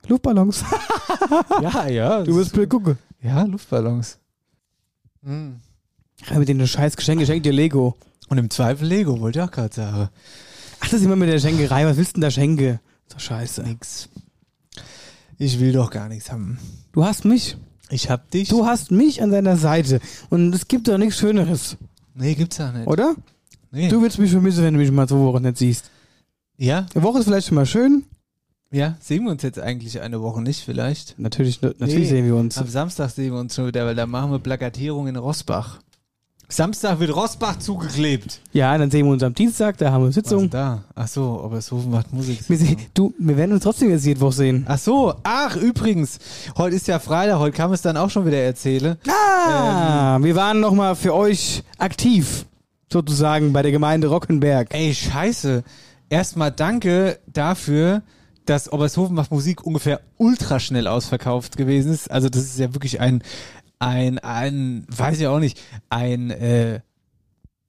Luftballons. ja, ja. Du wirst blöd gucken. Ja, Luftballons. Hm. Ja, mit den scheiß Geschenk, geschenkt dir Lego. Und im Zweifel Lego, wollte ich auch gerade sagen. Ach, das ist immer mit der Schenkerei. Was willst du denn da schenke? So scheiße. Nix. Ich will doch gar nichts haben. Du hast mich. Ich hab dich. Du hast mich an deiner Seite. Und es gibt doch nichts Schöneres, nee, gibt's ja nicht. oder? Nee. Du willst mich vermissen, wenn du mich mal zwei Wochen nicht siehst. Ja? Eine Woche ist vielleicht schon mal schön. Ja, sehen wir uns jetzt eigentlich eine Woche nicht vielleicht? Natürlich, natürlich Nee. sehen wir uns. Am Samstag sehen wir uns schon wieder, weil da machen wir Plakatierung in Rossbach. Samstag wird Rossbach zugeklebt. Ja, dann sehen wir uns am Dienstag, da haben wir Was ist Sitzung. da? Ach so, aber es macht Musik. Wir, sehen, du, wir werden uns trotzdem jetzt jede Woche sehen. Ach so, ach übrigens, heute ist ja Freitag, heute kann man es dann auch schon wieder erzählen. Ah, wir waren nochmal für euch aktiv, sozusagen, bei der Gemeinde Rockenberg. Ey, scheiße. Erstmal danke dafür, dass Obershofen macht Musik ungefähr ultra schnell ausverkauft gewesen ist. Also das ist ja wirklich ein, ein, ein, weiß ich auch nicht, ein, äh,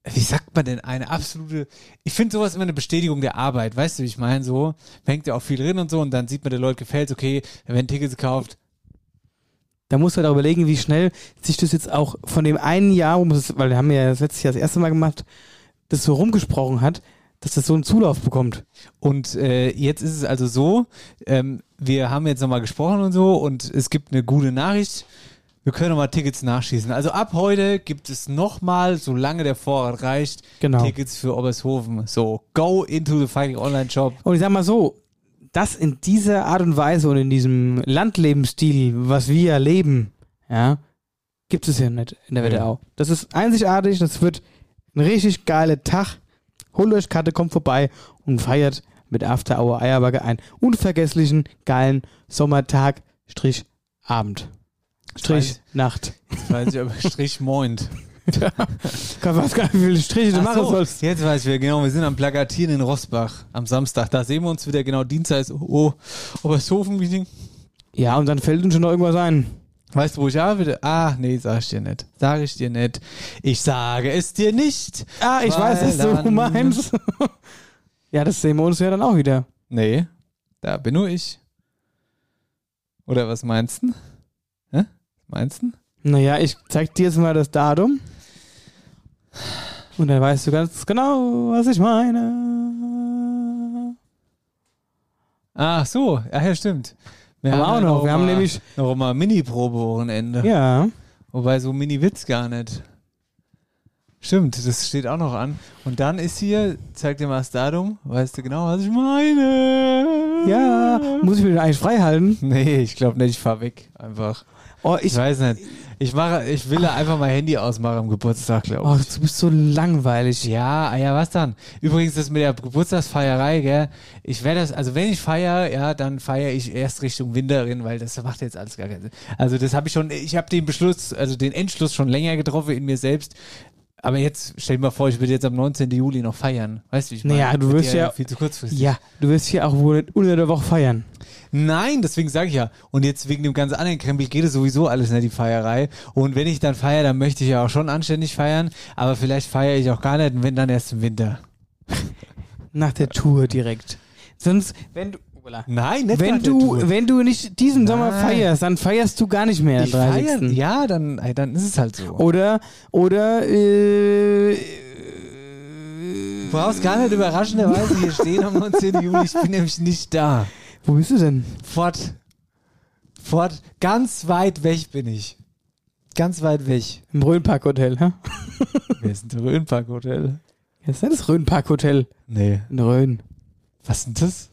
wie sagt man denn, eine absolute, ich finde sowas immer eine Bestätigung der Arbeit, weißt du, wie ich meine, so, hängt ja auch viel drin und so und dann sieht man, der Leute gefällt, okay, da werden Tickets gekauft, Da musst du halt auch überlegen, wie schnell sich das jetzt auch von dem einen Jahr, man weil wir haben ja das letztes Jahr das erste Mal gemacht, das so rumgesprochen hat, dass das so einen Zulauf bekommt. Und äh, jetzt ist es also so, ähm, wir haben jetzt nochmal gesprochen und so und es gibt eine gute Nachricht. Wir können nochmal Tickets nachschießen. Also ab heute gibt es nochmal, solange der Vorrat reicht, Genau. Tickets für Obershofen. So, go into the fucking Online Shop. Und ich sag mal so, das in dieser Art und Weise und in diesem Landlebensstil, was wir leben, ja, gibt es ja nicht in der Ja. Wetterau. Das ist einzigartig, das wird ein richtig geiler Tag. Holt euch Karte, kommt vorbei und feiert mit After Hour Eierbacke einen unvergesslichen, geilen Sommertag, Strich, Abend. Strich, weiß- Nacht. Jetzt weiß ich aber Strich Moint. Ich weiß gar nicht, wie viele Striche du Ach machen so, sollst. Jetzt weiß ich genau, wir sind am Plakatieren in Rossbach am Samstag. Da sehen wir uns wieder, genau, Dienstag ist, oh, Obershofen-Meeting. Ja, und dann fällt uns schon noch irgendwas ein. Weißt du, wo ich arbeite? Ah, nee, sag ich dir nicht. Sag ich dir nicht. Ich sage es dir nicht. Ah, ich weiß, was du meinst. ja, das sehen wir uns ja dann auch wieder. Nee, da bin nur ich. Oder was meinst du? Hä? Meinst du? Naja, ich zeig dir jetzt mal das Datum. Und dann weißt du ganz genau, was ich meine. Ach so, ja, ja stimmt. Wir Aber auch ja noch, wir haben mal, nämlich- noch mal Mini-Probe-Wochenende. Ja. Wobei so Mini-Witz gar nicht. Stimmt, das steht auch noch an. Und dann ist hier, zeig dir mal das Datum, weißt du genau, was ich meine? Ja. Muss ich mir den eigentlich frei halten? Nee, ich glaube nicht, ich fahr weg. Einfach. Oh, Ich ich. weiß nicht. Ich mache, ich will da einfach mein Handy ausmachen am Geburtstag, glaube Oh, ich. du bist so langweilig. Ja, ah ja, was dann? Übrigens, das mit der Geburtstagsfeierei, gell? Ich werde das, also wenn ich feiere, ja, dann feiere ich erst Richtung Winterin, weil das macht jetzt alles gar keinen Sinn. Also das habe ich schon, ich habe den Beschluss, also den Entschluss schon länger getroffen in mir selbst. Aber jetzt, stell dir mal vor, ich würde jetzt am 19. Juli noch feiern. Weißt du, wie ich meine? Naja, du wirst ja- Viel zu kurzfristig. Ja, du wirst hier auch wohl unter der Woche feiern. Nein, deswegen sage ich ja. Und jetzt wegen dem ganzen anderen Krempel geht es sowieso alles nicht, die Feierei. Und wenn ich dann feiere, dann möchte ich ja auch schon anständig feiern. Aber vielleicht feiere ich auch gar nicht und wenn dann erst im Winter. Nach der Tour direkt. Sonst, wenn du, Nein, nicht wenn du, Tour. wenn du nicht diesen Sommer Nein. feierst, dann feierst du gar nicht mehr ich feier, 30. ja, dann, ey, dann ist es halt so. Oder, oder, äh, Du brauchst gar nicht überraschenderweise hier stehen am 19. Juli. Ich bin nämlich nicht da. Wo bist du denn? Fort. Fort. Ganz weit weg bin ich. Ganz weit weg. Im Rhönpark-Hotel, hä? Wer ist denn der Rhönpark-Hotel? Das ist nicht das Rhönpark-Hotel Nee. in Rhön. Was ist denn das?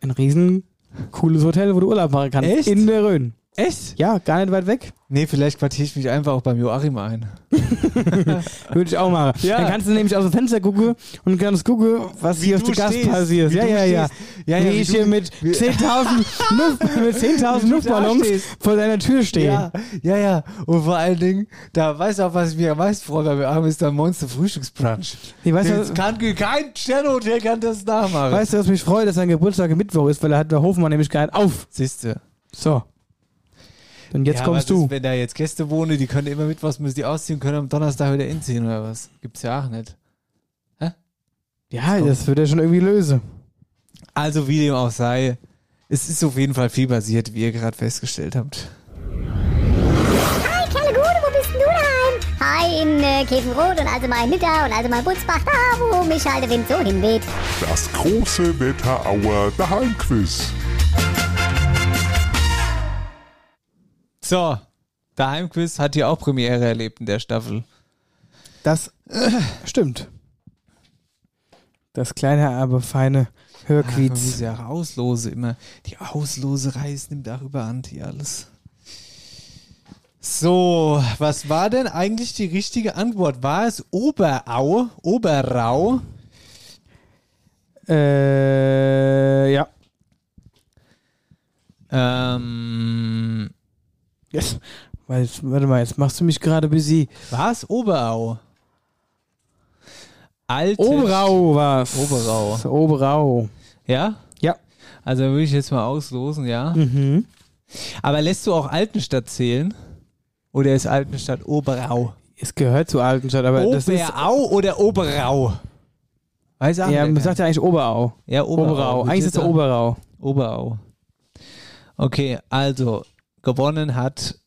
Ein riesen cooles Hotel, wo du Urlaub machen kannst. Echt? In der Rhön. Echt? Ja, gar nicht weit weg. Nee, vielleicht quartiere ich mich einfach auch beim Joachim ein. Würde ich auch machen. Ja. Dann kannst du nämlich aus dem Fenster gucken und kannst gucken, was Wie hier auf du der Gast passiert. Ja, du ja, ja. Ja, ja, wie, wie ich du- hier mit wie- 10.000 Luft, mit 10.000 Wie du Luftballons vor deiner Tür stehe. Ja, ja, ja. Und vor allen Dingen, da weißt du auch, was ich mir am meisten freue beim Joachim, ist der Monster Frühstücksbrunch. Nee, weißt, Das du, kann kein Sternhotel kann das nachmachen. weißt du, was mich freut, dass sein Geburtstag am Mittwoch ist, weil er hat der Hofmann nämlich nicht auf. Siehste. So. Und jetzt ja, kommst du. Ist, wenn da jetzt Gäste wohnen, die können immer mit was müssen die ausziehen, können am Donnerstag wieder inziehen oder was? Gibt's ja auch nicht. ja, das wird er schon irgendwie lösen. Also wie dem auch sei, es ist auf jeden Fall viel basiert, wie ihr gerade festgestellt habt. Hi, Kerle Gude, wo bist denn du daheim? Hi, in äh, Käfenrot und also mal in Nitter und also mal in Butzbach, da wo mich halt der Wind so hinweht. Das große Wetterauer Daheimquiz. So, der Heimquiz hat hier auch Premiere erlebt in der Staffel. Das stimmt. Das kleine, aber feine Hörquiz. ja auch Auslose immer. Die Ausloserei es nimmt auch überhand hier alles. So, was war denn eigentlich die richtige Antwort? War es Oberau? Oberau? Äh, ja. Ähm, Yes. Jetzt- warte mal, jetzt machst du mich gerade busy. war es Oberau? Alte Oberau war's. Oberau. Oberau. Ja? Ja. Also würde ich jetzt mal auslosen, ja. Mhm. Aber lässt du auch Altenstadt zählen? Oder ist Altenstadt Oberau? Es gehört zu Altenstadt, aber das ist. Oberau oder Oberau? Weiß auch Ja, man sagt ja eigentlich Oberau. ja, Oberau. Oberau. Eigentlich ist es Oberau. Oberau. Okay, also gewonnen hat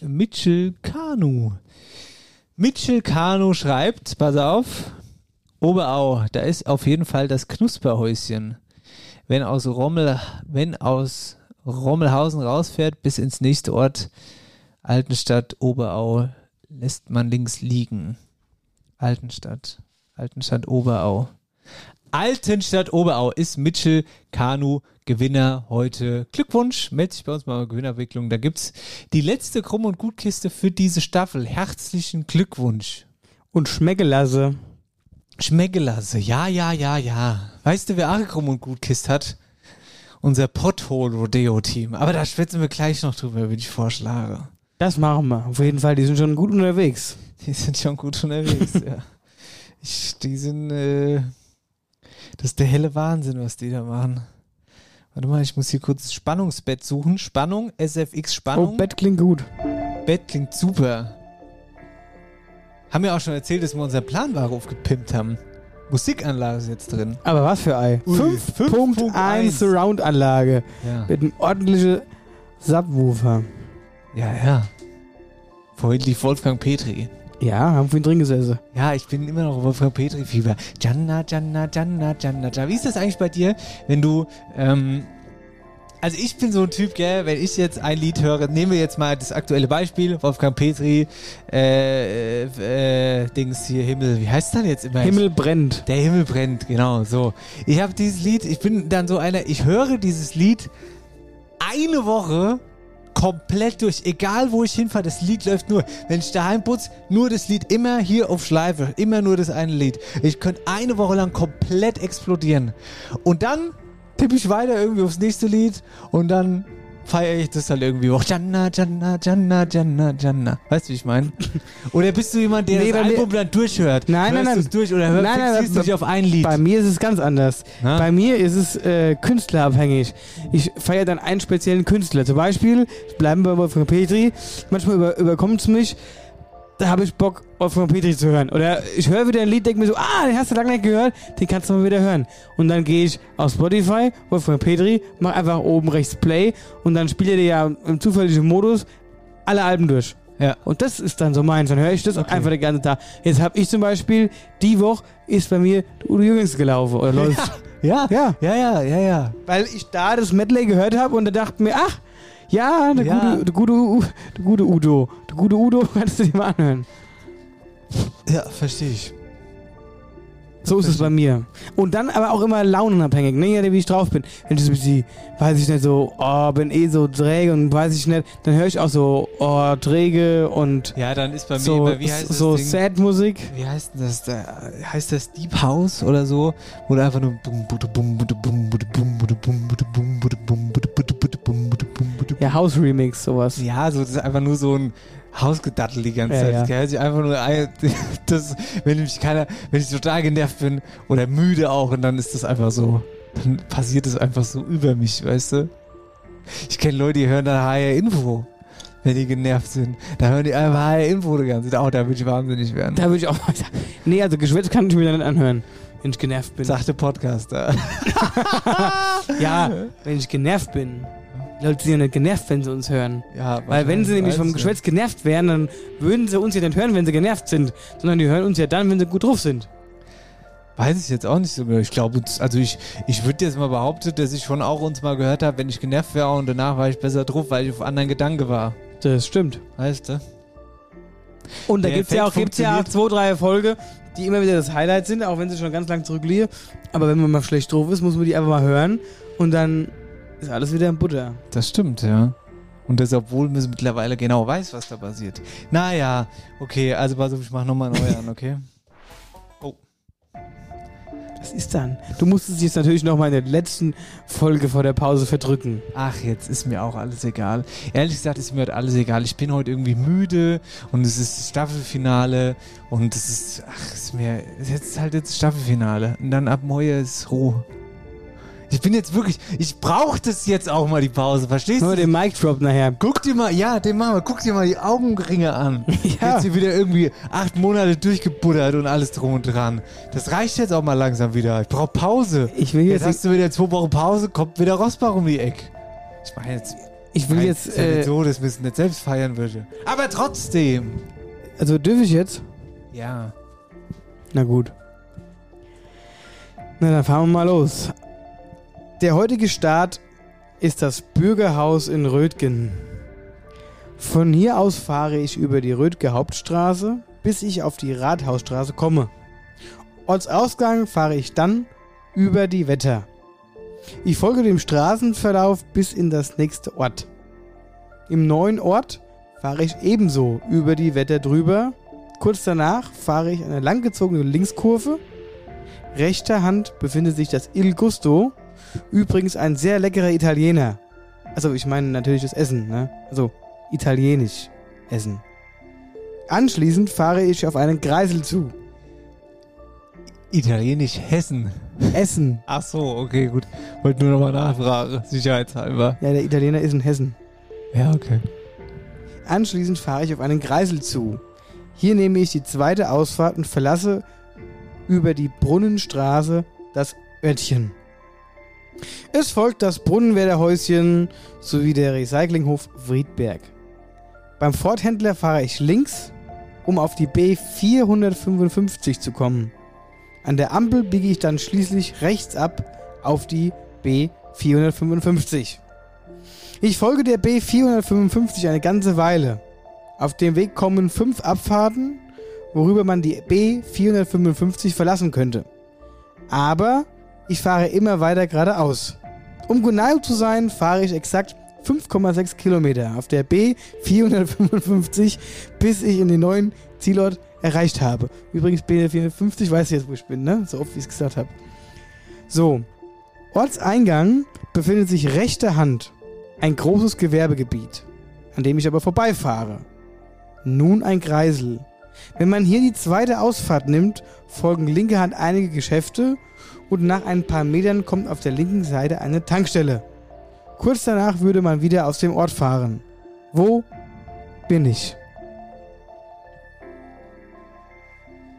Mitchell Kanu. Mitchell Kanu schreibt, pass auf, Oberau, da ist auf jeden Fall das Knusperhäuschen. Wenn aus Rommel, wenn aus Rommelhausen rausfährt bis ins nächste Ort, Altenstadt, Oberau, lässt man links liegen. Altenstadt, Altenstadt, Oberau. Altenstadt Oberau ist Mitchell Kanu Gewinner heute. Glückwunsch, meldet sich bei uns mal Gewinnerwicklung. Da gibt's die letzte Krumm- und Gutkiste für diese Staffel. Herzlichen Glückwunsch. Und Schmeckelasse. Schmeckelasse, ja, ja, ja, ja. Weißt du, wer auch Krumm- und Gutkiste hat? Unser Pothole-Rodeo-Team. Aber da schwätzen wir gleich noch drüber, würde ich vorschlagen. Das machen wir. Auf jeden Fall, die sind schon gut unterwegs. Die sind schon gut unterwegs, ja. Ich, die sind, äh, das ist der helle Wahnsinn, was die da machen. Warte mal, ich muss hier kurz das Spannungsbett suchen. Spannung, SFX Oh, Spannung. Bett klingt gut. Bett klingt super. Haben wir auch schon erzählt, dass wir unseren Planware aufgepimpt haben. Musikanlage ist jetzt drin. Aber was für Ei? Ui, 5.1 5.1 Surround-Anlage. Ja. Mit einem ordentlichen Subwoofer. Ja, ja. Vorhin lief Wolfgang Petri. Ja, haben vorhin drin gesessen. Ja, ich bin immer noch Wolfgang Petri-Fieber. Janna, Janna, Janna, Janna, Janna. Wie ist das eigentlich bei dir, wenn du, ähm, also ich bin so ein Typ, gell, wenn ich jetzt ein Lied höre, nehmen wir jetzt mal das aktuelle Beispiel, Wolfgang Petri, äh, äh, Dings hier, Himmel, wie heißt das jetzt immer? Himmel brennt. Der Himmel brennt, genau, so. Ich habe dieses Lied, ich bin dann so einer, ich höre dieses Lied eine Woche komplett durch, egal wo ich hinfahre, das Lied läuft nur. Wenn ich daheim putze, nur das Lied, immer hier auf Schleife, immer nur das eine Lied. Ich könnte eine Woche lang komplett explodieren. Und dann tippe ich weiter irgendwie aufs nächste Lied und dann feiere ich das halt irgendwie auch. Janna, Janna, Janna, Janna, Janna. Weißt du, wie ich meine? Oder bist du jemand, der Nee, das Album dann durchhört? Nein, nein, Hörst nein. du's durch oder hörst Nein, nein, fixierst du dich auf ein Lied? Bei mir ist es ganz anders. Na? Bei mir ist es äh, künstlerabhängig. Ich feiere dann einen speziellen Künstler. Zum Beispiel, bleiben wir bei Wolfgang Petri, manchmal über, überkommt es mich, da habe ich Bock, Wolfgang Petri zu hören. Oder ich höre wieder ein Lied, denke mir so, ah, den hast du lange nicht gehört, den kannst du mal wieder hören. Und dann gehe ich auf Spotify, Wolfgang Petri, mach einfach oben rechts Play und dann spielt er dir ja im zufälligen Modus alle Alben durch. Ja. Und das ist dann so meins. Dann höre ich das Okay. einfach den ganzen Tag. Jetzt habe ich zum Beispiel, die Woche ist bei mir Udo Jürgens gelaufen oder läuft. Ja, Ja. ja, ja, ja, ja. Weil ich da das Medley gehört habe und da dachte mir, ach, ja, der, Ja. Gute, der, gute, der gute Udo. Der gute Udo, kannst du dir mal anhören. Ja, verstehe ich. So ist es bei mir. Und dann aber auch immer launenabhängig, ne? Ja, wie ich drauf bin. Wenn ich so bisschen, weiß ich nicht, so, oh, bin eh so träge und weiß ich nicht, dann höre ich auch so, oh, träge und Ja, dann ist bei mir so, immer, wie heißt das so? Sad-Musik. Wie heißt denn das? Da, heißt das Deep House oder so? Wo du einfach nur Ja, House-Remix, sowas. Ja, so, das ist einfach nur so ein Hausgedattel die ganze Ja, Zeit. ja. Hört sich einfach nur das, wenn nämlich keiner, wenn ich total genervt bin oder müde auch und dann ist das einfach so, dann passiert das einfach so über mich, weißt du? Ich kenne Leute, die hören dann HR Info, wenn die genervt sind. Da hören die einfach HR Info die ganze Zeit. Auch da würde ich wahnsinnig werden. Da würde ich auch mal sagen, nee, also Geschwätz kann ich mir dann nicht anhören, wenn ich genervt bin. Sagte Podcaster. Ja, wenn ich genervt bin. Die Leute sind ja nicht genervt, wenn sie uns hören. Ja, Weil wenn sie nämlich vom Geschwätz genervt wären, dann würden sie uns ja nicht hören, wenn sie genervt sind, sondern die hören uns ja dann, wenn sie gut drauf sind. Weiß ich jetzt auch nicht so genau. Ich glaube, also ich, ich würde jetzt mal behaupten, dass ich schon auch uns mal gehört habe, wenn ich genervt wäre und danach war ich besser drauf, weil ich auf anderen Gedanken war. Das stimmt. Weißt du? Und da Der gibt's ja auch gibt's ja zwei, drei Folge, die immer wieder das Highlight sind, auch wenn sie schon ganz lang zurückliegen. Aber wenn man mal schlecht drauf ist, muss man die einfach mal hören und dann ist alles wieder in Butter. Das stimmt, ja. Und das, obwohl man mittlerweile genau weiß, was da passiert. Naja, okay, also pass auf, ich mach nochmal neu an, okay? Was ist dann? Du musstest dich jetzt natürlich noch mal in der letzten Folge vor der Pause verdrücken. Ach, jetzt ist mir auch alles egal. Ehrlich gesagt ist mir heute alles egal. Ich bin heute irgendwie müde und es ist Staffelfinale und es ist, ach, ist mir, jetzt ist halt jetzt Staffelfinale und dann ab morgen ist Ruhe. Ich bin jetzt wirklich, ich brauche das jetzt auch mal die Pause, verstehst Nur du? den Mic Drop nachher. Guck dir mal, ja, den machen wir, guck dir mal die Augenringe an. Ja. Jetzt hier wieder irgendwie acht Monate durchgebuddert und alles drum und dran. Das reicht jetzt auch mal langsam wieder. Ich brauche Pause. Ich will Jetzt jetzt, hast du wieder zwei Wochen Pause, kommt wieder Rosbach um die Ecke. Ich meine jetzt, ich will jetzt, ist ja äh, so, dass wir es nicht selbst feiern würde. Aber trotzdem. also dürfe ich jetzt? Ja. Na gut. Na, dann fahren wir mal los. Der heutige Start ist das Bürgerhaus in Rötgen. Von hier aus fahre ich über die Rötger Hauptstraße, bis ich auf die Rathausstraße komme. Ortsausgang fahre ich dann über die Wetter. Ich folge dem Straßenverlauf bis in das nächste Ort. Im neuen Ort fahre ich ebenso über die Wetter drüber. Kurz danach fahre ich eine langgezogene Linkskurve. Rechter Hand befindet sich das Il Gusto. Übrigens ein sehr leckerer Italiener. Also ich meine natürlich das Essen, ne? Also italienisch Essen. Anschließend fahre ich auf einen Kreisel zu. Italienisch Hessen. Essen. Ach so, okay, gut. Wollte nur nochmal nachfragen, sicherheitshalber. Ja, der Italiener ist in Hessen. Ja, okay. Anschließend fahre ich auf einen Kreisel zu. Hier nehme ich die zweite Ausfahrt und verlasse über die Brunnenstraße das Örtchen. Es folgt das Brunnenwärterhäuschen sowie der Recyclinghof Friedberg. Beim Ford-Händler fahre ich links, um auf die B455 zu kommen. An der Ampel biege ich dann schließlich rechts ab auf die B455. Ich folge der B455 eine ganze Weile. Auf dem Weg kommen fünf Abfahrten, worüber man die B455 verlassen könnte. Aber ich fahre immer weiter geradeaus. Um genau zu sein, fahre ich exakt 5,6 Kilometer auf der B455, bis ich in den neuen Zielort erreicht habe. Übrigens B450, weiß ich jetzt, wo ich bin, ne? So oft, wie ich es gesagt habe. So. Ortseingang befindet sich rechter Hand ein großes Gewerbegebiet, an dem ich aber vorbeifahre. Nun ein Kreisel. Wenn man hier die zweite Ausfahrt nimmt, folgen linke Hand einige Geschäfte und nach ein paar Metern kommt auf der linken Seite eine Tankstelle. Kurz danach würde man wieder aus dem Ort fahren. Wo bin ich?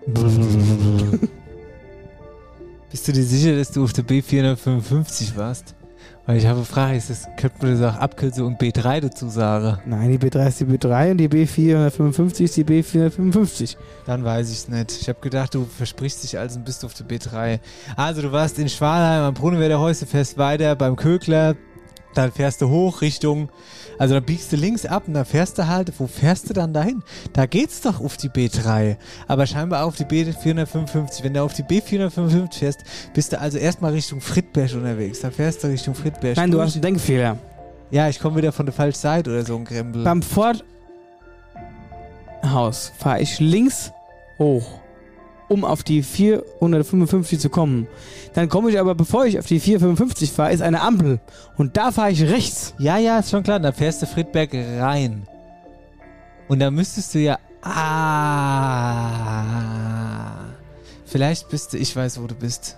Bist du dir sicher, dass du auf der B455 warst? Weil ich habe eine Frage, ist das, könnte man das auch Abkürzung und B3 dazu sagen? Nein, die B3 ist die B3 und die B455 ist die B455. Dann weiß ich es nicht. Ich habe gedacht, du versprichst dich also und bist auf der B3. Also du warst in Schwalheim am Brunnenwerder Häuser, fährst weiter beim Kögler, dann fährst du hoch Richtung, also dann biegst du links ab und dann fährst du halt, wo fährst du dann dahin? Da geht's doch auf die B3, aber scheinbar auf die B455. Wenn du auf die B455 fährst, bist du also erstmal Richtung Friedberg unterwegs. Dann fährst du Richtung Friedberg. Nein, du hast einen Denkfehler. Ja, ich komme wieder von der falschen Seite oder so ein Krempel. Beim Ford Haus fahre ich links hoch, um auf die 455 zu kommen. Dann komme ich aber, bevor ich auf die 455 fahre, ist eine Ampel. Und da fahre ich rechts. Ja, ja, ist schon klar. Dann fährst du Friedberg rein. Und da müsstest du ja. Ah. Vielleicht bist du. Ich weiß, wo du bist.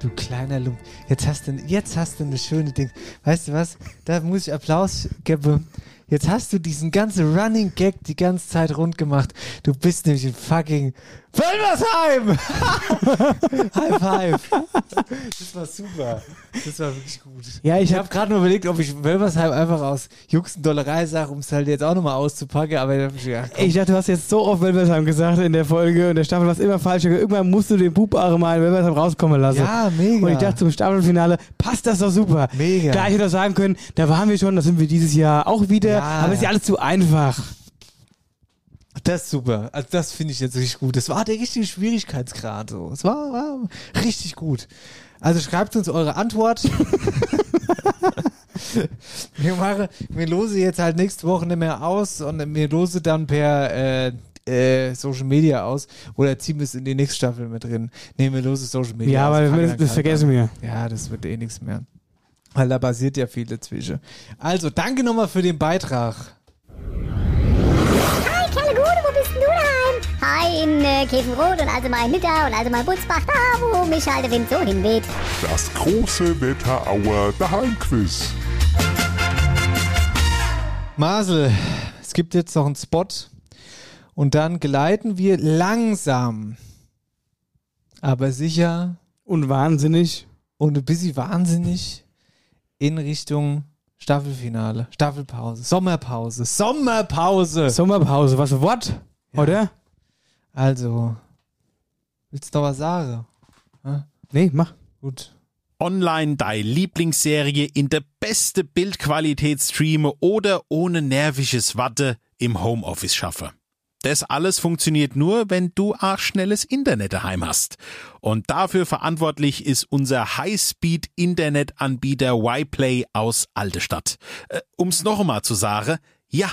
Du kleiner Lump. Jetzt hast du, jetzt hast du eine schöne Ding. Weißt du was? Da muss ich Applaus geben. Jetzt hast du diesen ganzen Running Gag die ganze Zeit rund gemacht. Du bist nämlich in fucking Wölversheim! High five! Das war super. Das war wirklich gut. Ja, ich Ich habe habe gerade nur überlegt, ob ich Wölversheim einfach aus Jux und Dollerei sage, um es halt jetzt auch nochmal auszupacken, aber dann hab ich gedacht, komm, Ich dachte, du hast jetzt so oft Wölversheim gesagt in der Folge und der Staffel war immer falsch. Irgendwann musst du den Bubare mal in Wölversheim rauskommen lassen. ja, mega. Und ich dachte, zum Staffelfinale passt das doch super. mega. Klar, ich hätte auch sagen können, da waren wir schon, da sind wir dieses Jahr auch wieder. Ja. aber ist ja alles zu einfach. Das ist super. Also das finde ich jetzt richtig gut. Das war der richtige Schwierigkeitsgrad. So. Es war, war richtig gut. Also schreibt uns eure Antwort. wir, machen, wir lose jetzt halt nächste Woche nicht mehr aus und wir lose dann per äh, äh, Social Media aus oder ziehen wir es in die nächste Staffel mit drin. Nehmen wir lose Social Media Ja, aus. aber das, das kalt vergessen an. wir. Ja, das wird eh nichts mehr. Weil da basiert ja viel dazwischen. Also, danke nochmal für den Beitrag. Daheim? Hi, in äh, Käfenrot und also mein Nitter und also mein Butzbach, da wo mich halt der Wind so hinweht. Das große Wetterauer Daheimquiz. Marcel, es gibt jetzt noch einen Spot und dann gleiten wir langsam, aber sicher Und wahnsinnig. und ein bisschen wahnsinnig in Richtung Staffelfinale, Staffelpause, Sommerpause, Sommerpause. Sommerpause, was ein Wort, Ja. oder? Also, willst du noch was sagen? Nee, mach. Gut. Online deine Lieblingsserie in der beste Bildqualität streame oder ohne nerviges Watte im Homeoffice schaffe. Das alles funktioniert nur, wenn du auch schnelles Internet daheim hast. Und dafür verantwortlich ist unser High-Speed-Internetanbieter Yplay aus Altestadt. Äh, um's noch einmal zu sagen, ja,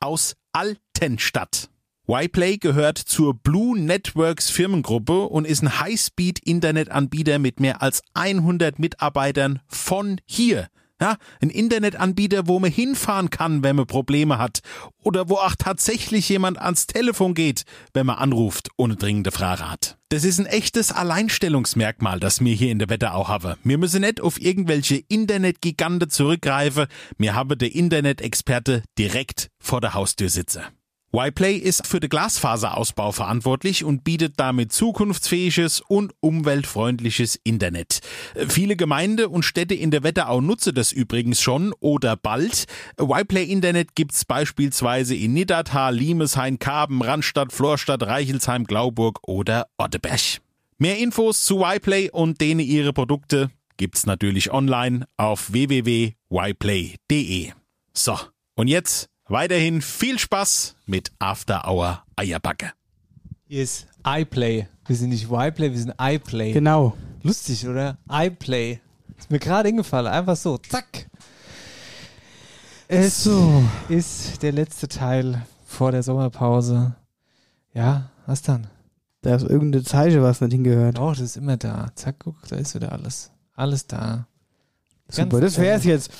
aus Altenstadt. Yplay gehört zur Blue Networks Firmengruppe und ist ein High-Speed-Internetanbieter mit mehr als 100 Mitarbeitern von hier. Ja, ein Internetanbieter, wo man hinfahren kann, wenn man Probleme hat. Oder wo auch tatsächlich jemand ans Telefon geht, wenn man anruft eine dringende Frage hat. Das ist ein echtes Alleinstellungsmerkmal, das wir hier in der Wetterau haben. Wir müssen nicht auf irgendwelche Internetgigante zurückgreifen. Wir haben der Internet-Experte direkt vor der Haustür sitzen. Yplay ist für den Glasfaserausbau verantwortlich und bietet damit zukunftsfähiges und umweltfreundliches Internet. Äh, Viele Gemeinde und Städte in der Wetterau nutzen das übrigens schon oder bald. Yplay Internet gibt's beispielsweise in Niddertal, Limeshain, Karben, Randstadt, Florstadt, Reichelsheim, Glauburg oder Otteberg. Mehr Infos zu Yplay und denen ihre Produkte gibt's natürlich online auf www.yplay.de. So, und jetzt weiterhin viel Spaß mit After Hour Eierbacke. Hier ist iPlay. Wir sind nicht Yplay, wir sind iPlay. Genau. Lustig, oder? iPlay. Ist mir gerade hingefallen. Einfach so. Zack. Es So. ist der letzte Teil vor der Sommerpause. Ja, was dann? Da ist irgendeine Zeichen, was nicht hingehört. Doch, das ist immer da. Zack, guck, da ist wieder alles. Alles da. Super, das wär's jetzt.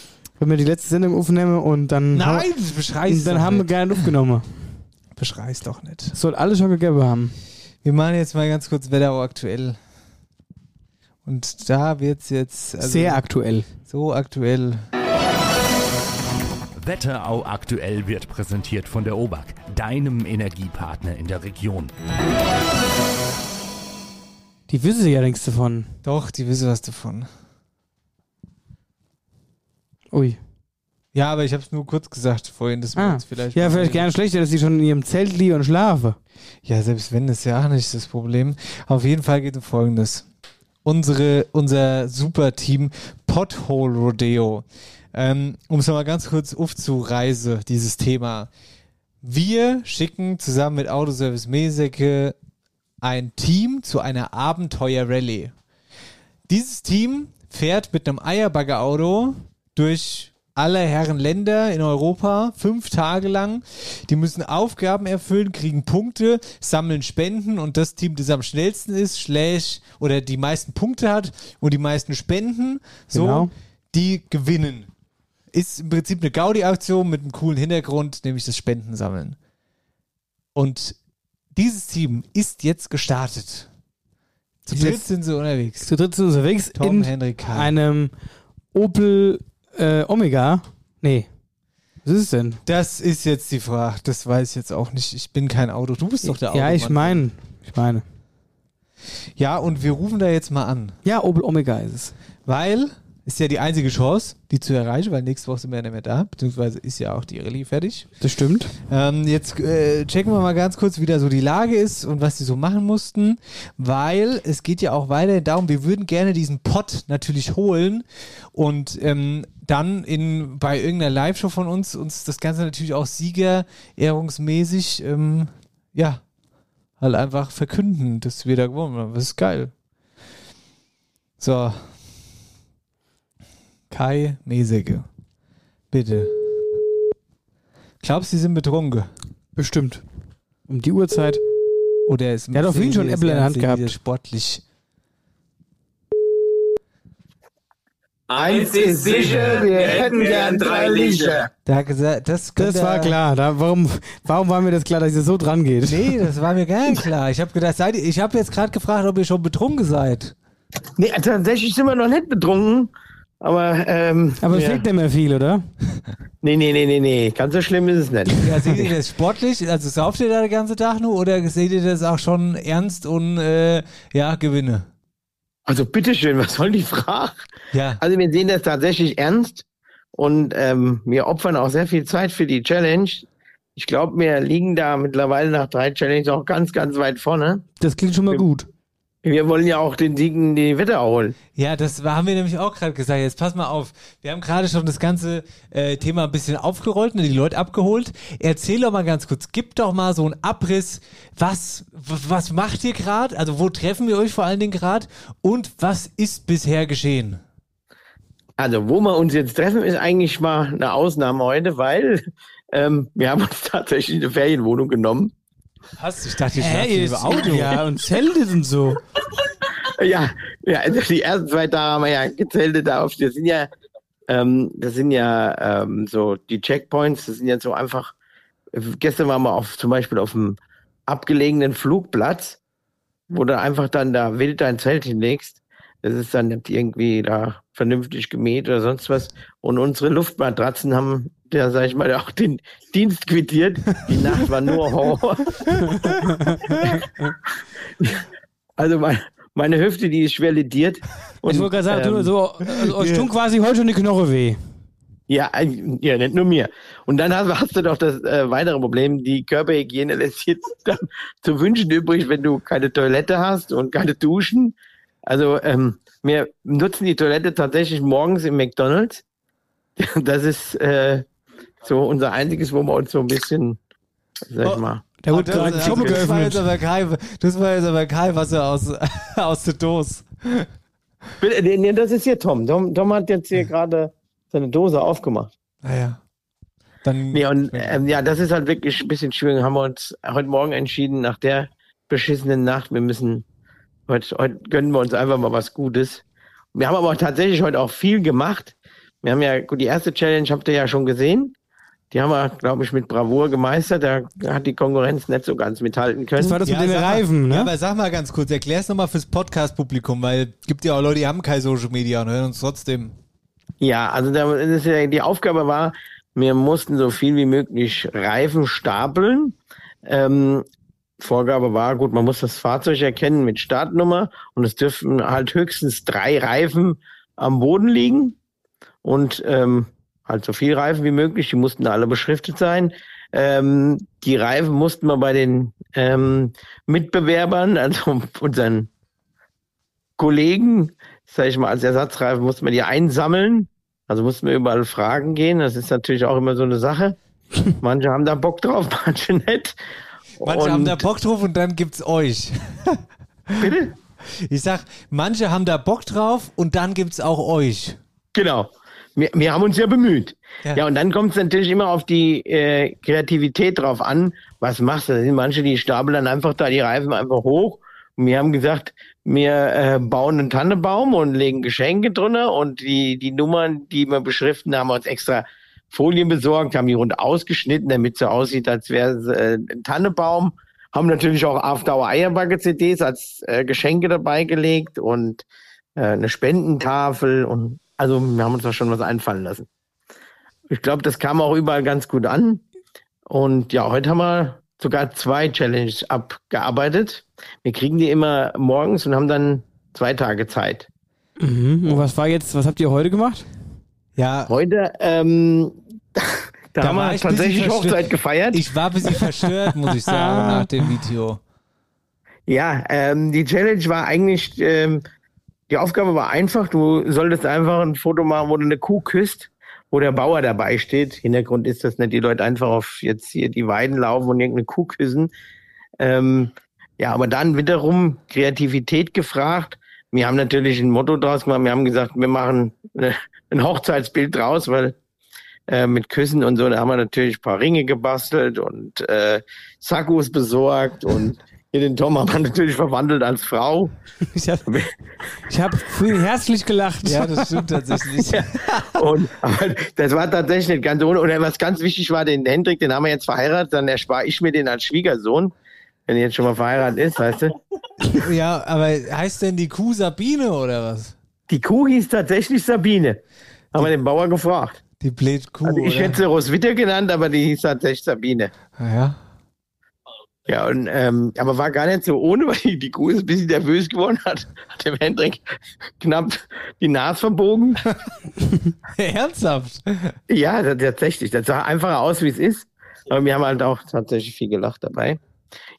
Wenn wir die letzte Sendung aufnehmen und dann, Nein, das beschreist und dann doch haben wir nicht. gerne aufgenommen. Beschreist doch nicht. Soll alles schon gegeben haben. Wir machen jetzt mal ganz kurz Wetterau aktuell. Und da wird's jetzt also Sehr aktuell. so aktuell. Wetterau aktuell wird präsentiert von der OBAK, deinem Energiepartner in der Region. Die wissen ja nichts davon. Doch, die wissen was davon. Ui. Ja, aber ich habe es nur kurz gesagt vorhin, dass wir Ah. vielleicht. Ja, vielleicht gerne schlechter, dass sie schon in ihrem Zelt liegen und schlafen. Ja, selbst wenn, ist ja auch nicht das Problem. Auf jeden Fall geht es um Folgendes. Unsere, unser Superteam Pothole Rodeo. Ähm, um es nochmal ganz kurz aufzureisen, dieses Thema. Wir schicken zusammen mit Autoservice Mesecke ein Team zu einer Abenteuer-Rallye. Dieses Team fährt mit einem Eierbaggerauto durch alle Herren Länder in Europa, fünf Tage lang. Die müssen Aufgaben erfüllen, kriegen Punkte, sammeln Spenden und das Team, das am schnellsten ist, schlägt oder die meisten Punkte hat und die meisten Spenden, so, Genau. die gewinnen. Ist im Prinzip eine Gaudi-Aktion mit einem coolen Hintergrund, nämlich das Spendensammeln. Und dieses Team ist jetzt gestartet. Zu dritt sind sie unterwegs. Zu dritt sind sie unterwegs Tom, in Henrik, Kai. einem Opel äh, Omega. Nee. Was ist es denn? Das ist jetzt die Frage. Das weiß ich jetzt auch nicht. Ich bin kein Auto. Du bist doch der Auto. Ja, ich meine. Ich meine. Ja, und wir rufen da jetzt mal an. Ja, Opel Omega ist es. Weil ist ja die einzige Chance, die zu erreichen, weil nächste Woche sind wir ja nicht mehr da, beziehungsweise ist ja auch die Rallye fertig. Das stimmt. Ähm, jetzt äh, checken wir mal ganz kurz, wie da so die Lage ist und was die so machen mussten, weil es geht ja auch weiterhin darum, wir würden gerne diesen Pot natürlich holen und ähm, dann in bei irgendeiner Live-Show von uns uns das Ganze natürlich auch siegerehrungsmäßig ähm, ja halt einfach verkünden, dass wir da gewonnen haben. Das ist geil. So. Kai Meseke. Bitte. Glaubst du, sie sind betrunken? Bestimmt. Um die Uhrzeit. Oder ist Der hat auf jeden schon Apple in der Hand gehabt. Sportlich. Eins ist sicher, wir hätten gern drei Licher. Da gesagt, das, Das war klar. Da, warum, warum war mir das klar, dass ihr so dran geht? Nee, das war mir gar nicht klar. Ich habe gedacht, seid ihr, ich habe jetzt gerade gefragt, ob ihr schon betrunken seid. Nee, tatsächlich sind wir noch nicht betrunken. Aber, ähm, Aber es ja. fehlt nicht mehr viel, oder? Nee, nee, nee, nee, nee. Ganz so schlimm ist es nicht. Ja, seht ihr das sportlich? Also sauft ihr da den ganzen Tag nur oder seht ihr das auch schon ernst und äh, ja, Gewinne? Also bitteschön, was soll die Frage? Ja. Also wir sehen das tatsächlich ernst und ähm, wir opfern auch sehr viel Zeit für die Challenge. Ich glaube, wir liegen da mittlerweile nach drei Challenges auch ganz, ganz weit vorne. Das klingt schon mal gut. Wir wollen ja auch den Siegen die Wetterau holen. Ja, das haben wir nämlich auch gerade gesagt. Jetzt pass mal auf. Wir haben gerade schon das ganze äh, Thema ein bisschen aufgerollt und die Leute abgeholt. Erzähl doch mal ganz kurz. Gib doch mal so einen Abriss. Was, was macht ihr gerade? Also wo treffen wir euch vor allen Dingen gerade? Und was ist bisher geschehen? Also, wo wir uns jetzt treffen, ist eigentlich mal eine Ausnahme heute, weil ähm, wir haben uns tatsächlich eine Ferienwohnung genommen. Was? Ich dachte, schlaft ihr im Auto. Ja, und Zelte und so. Ja, ja, also die ersten zwei Tage haben wir ja gezeltet da auf. Das sind ja, ähm, das sind ja ähm, so die Checkpoints, das sind ja so einfach. Gestern waren wir auf zum Beispiel auf einem abgelegenen Flugplatz, wo du einfach dann da wild dein Zelt hinlegst. Das ist dann nicht irgendwie da vernünftig gemäht oder sonst was. Und unsere Luftmatratzen haben, ja, sag ich mal, auch den Dienst quittiert. Die Nacht war nur Horror. also mein, meine Hüfte, die ist schwer lediert. Und, ich wollte gerade sagen, ähm, du, so, äh, euch tun quasi heute schon die Knochen weh. Ja, ja, nicht nur mir. Und dann hast, hast du doch das äh, weitere Problem, die Körperhygiene lässt jetzt dann zu wünschen übrig, wenn du keine Toilette hast und keine Duschen. Also ähm, wir nutzen die Toilette tatsächlich morgens im McDonalds. Das ist äh, so unser einziges, wo wir uns so ein bisschen, sag ich Oh. mal. Da Ah, wurde das, gerade die Shoppe das, war jetzt geöffnet. aber kein, das war jetzt aber kein Wasser aus, aus der Dose. Nee, nee, das ist hier Tom. Tom. Tom hat jetzt hier gerade seine Dose aufgemacht. Naja. Dann, Nee, und ähm, ja, das ist halt wirklich ein bisschen schwierig. Haben wir uns heute Morgen entschieden, nach der beschissenen Nacht, wir müssen, heute, heute gönnen wir uns einfach mal was Gutes. Wir haben aber tatsächlich heute auch viel gemacht. Wir haben ja, gut, die erste Challenge habt ihr ja schon gesehen. Die haben wir, glaube ich, mit Bravour gemeistert. Da hat die Konkurrenz nicht so ganz mithalten können. Das war das mit den sag mal- Reifen, Ja, ne? aber sag mal ganz kurz, erklär's nochmal fürs Podcast-Publikum, weil gibt ja auch Leute, die haben kein Social Media und hören uns trotzdem. Ja, also da, ja, die Aufgabe war, Wir mussten so viel wie möglich Reifen stapeln. Ähm, Vorgabe war, gut, man muss das Fahrzeug erkennen mit Startnummer und es dürfen halt höchstens drei Reifen am Boden liegen und ähm, halt so viel Reifen wie möglich, die mussten alle beschriftet sein. Ähm, die Reifen mussten wir bei den ähm, Mitbewerbern, also unseren Kollegen, sag ich mal, als Ersatzreifen mussten wir die einsammeln. Also mussten wir überall fragen gehen. Das ist natürlich auch immer so eine Sache. Manche haben da Bock drauf, manche nicht. Manche Und- haben da Bock drauf und dann gibt's euch. Bitte? Ich sag, manche haben da Bock drauf und dann gibt's auch euch. Genau. Wir, wir haben uns ja bemüht. Ja. Ja, und dann kommt es natürlich immer auf die äh, Kreativität drauf an. Was machst du? Da sind manche, die stapeln dann einfach da die Reifen einfach hoch. Und wir haben gesagt, wir äh, bauen einen Tannenbaum und legen Geschenke drunter und die, die Nummern, die wir beschriften, haben wir uns extra Folien besorgt, haben die rund ausgeschnitten, damit es so aussieht, als wäre es äh, ein Tannenbaum. Haben natürlich auch After Eierbacke CDs als äh, Geschenke dabei gelegt und äh, eine Spendentafel und also wir haben uns da schon was einfallen lassen. Ich glaube, das kam auch überall ganz gut an. Und ja, heute haben wir sogar zwei Challenges abgearbeitet. Wir kriegen die immer morgens und haben dann zwei Tage Zeit. Mhm. Und was war jetzt, was habt ihr heute gemacht? Ja, Heute, ähm, da, haben war wir tatsächlich. Hochzeit gefeiert. ich war ein bisschen verstört, muss ich sagen, nach dem Video. Ja, ähm, die Challenge war eigentlich, ähm, die Aufgabe war einfach, du solltest einfach ein Foto machen, wo du eine Kuh küsst, wo der Bauer dabei steht. Hintergrund ist, dass nicht die Leute einfach auf jetzt hier die Weiden laufen und irgendeine Kuh küssen. Ähm, ja, aber dann wiederum Kreativität gefragt. Wir haben natürlich ein Motto draus gemacht. Wir haben gesagt, wir machen ein Hochzeitsbild draus, weil äh, mit Küssen und so, da haben wir natürlich ein paar Ringe gebastelt und äh, Sakkus besorgt und hier den Tom haben wir natürlich verwandelt als Frau. Ich habe ich hab herzlich gelacht. Ja, das stimmt tatsächlich. Und aber das war tatsächlich nicht ganz ohne. Und was ganz wichtig war, den Hendrik, den haben wir jetzt verheiratet, dann erspare ich mir den als Schwiegersohn, wenn er jetzt schon mal verheiratet ist, weißt du. Ja, aber heißt denn die Kuh Sabine oder was? Die Kuh hieß tatsächlich Sabine. Haben wir den Bauer gefragt. Die blöd Kuh, Also ich oder? hätte sie Roswitha genannt, aber die hieß tatsächlich Sabine. Ah, ja. Ja, und, ähm, aber war gar nicht so ohne, weil die, die Kuh ist ein bisschen nervös geworden hat. Hat dem Hendrik knapp die Nase verbogen. Ernsthaft? Ja, das- tatsächlich. Das sah einfacher aus, wie es ist. Aber wir haben halt auch tatsächlich viel gelacht dabei.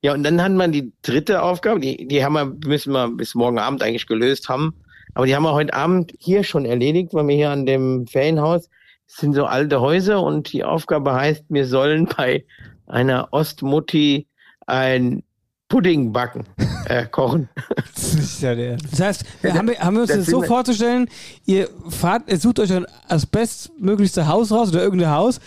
Ja, und dann hat man die dritte Aufgabe, die, die haben wir, müssen wir bis morgen Abend eigentlich gelöst haben. Aber die haben wir heute Abend hier schon erledigt, weil wir hier an dem Ferienhaus das sind so alte Häuser und die Aufgabe heißt, wir sollen bei einer Ostmutti ein Pudding backen, äh, kochen. Das ist ja der. Das heißt, wir haben, wir- haben wir uns das das so vorzustellen, ihr fahrt, ihr sucht euch dann das bestmöglichste Haus raus oder irgendein Haus,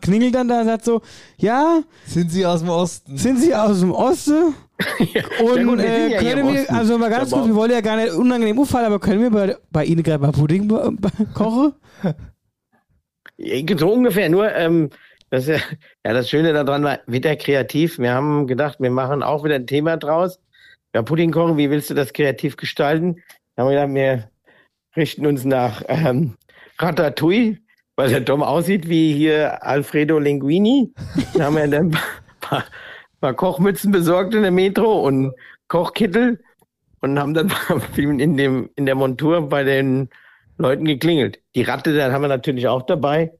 klingelt dann da und sagt so, ja, Sind sie aus dem Osten? sind Sie aus dem Osten? Ja Und gut, äh, ja können wir, also mal ganz kurz, wir wollen ja gar nicht unangenehm auffallen, aber können wir bei, bei Ihnen gerade mal Pudding kochen? So ungefähr, nur ähm, das, ist ja, ja, das Schöne daran war, wieder kreativ. Wir haben gedacht, wir machen auch wieder ein Thema draus. Ja, Pudding kochen, wie willst du das kreativ gestalten? Da haben wir gedacht, wir richten uns nach ähm, Ratatouille, weil der Tom aussieht wie hier Alfredo Linguini. Da haben wir dann ein paar, paar Kochmützen besorgt in der Metro und Kochkittel und haben dann in, dem, in der Montur bei den Leuten geklingelt. Die Ratte, dann haben wir natürlich auch dabei.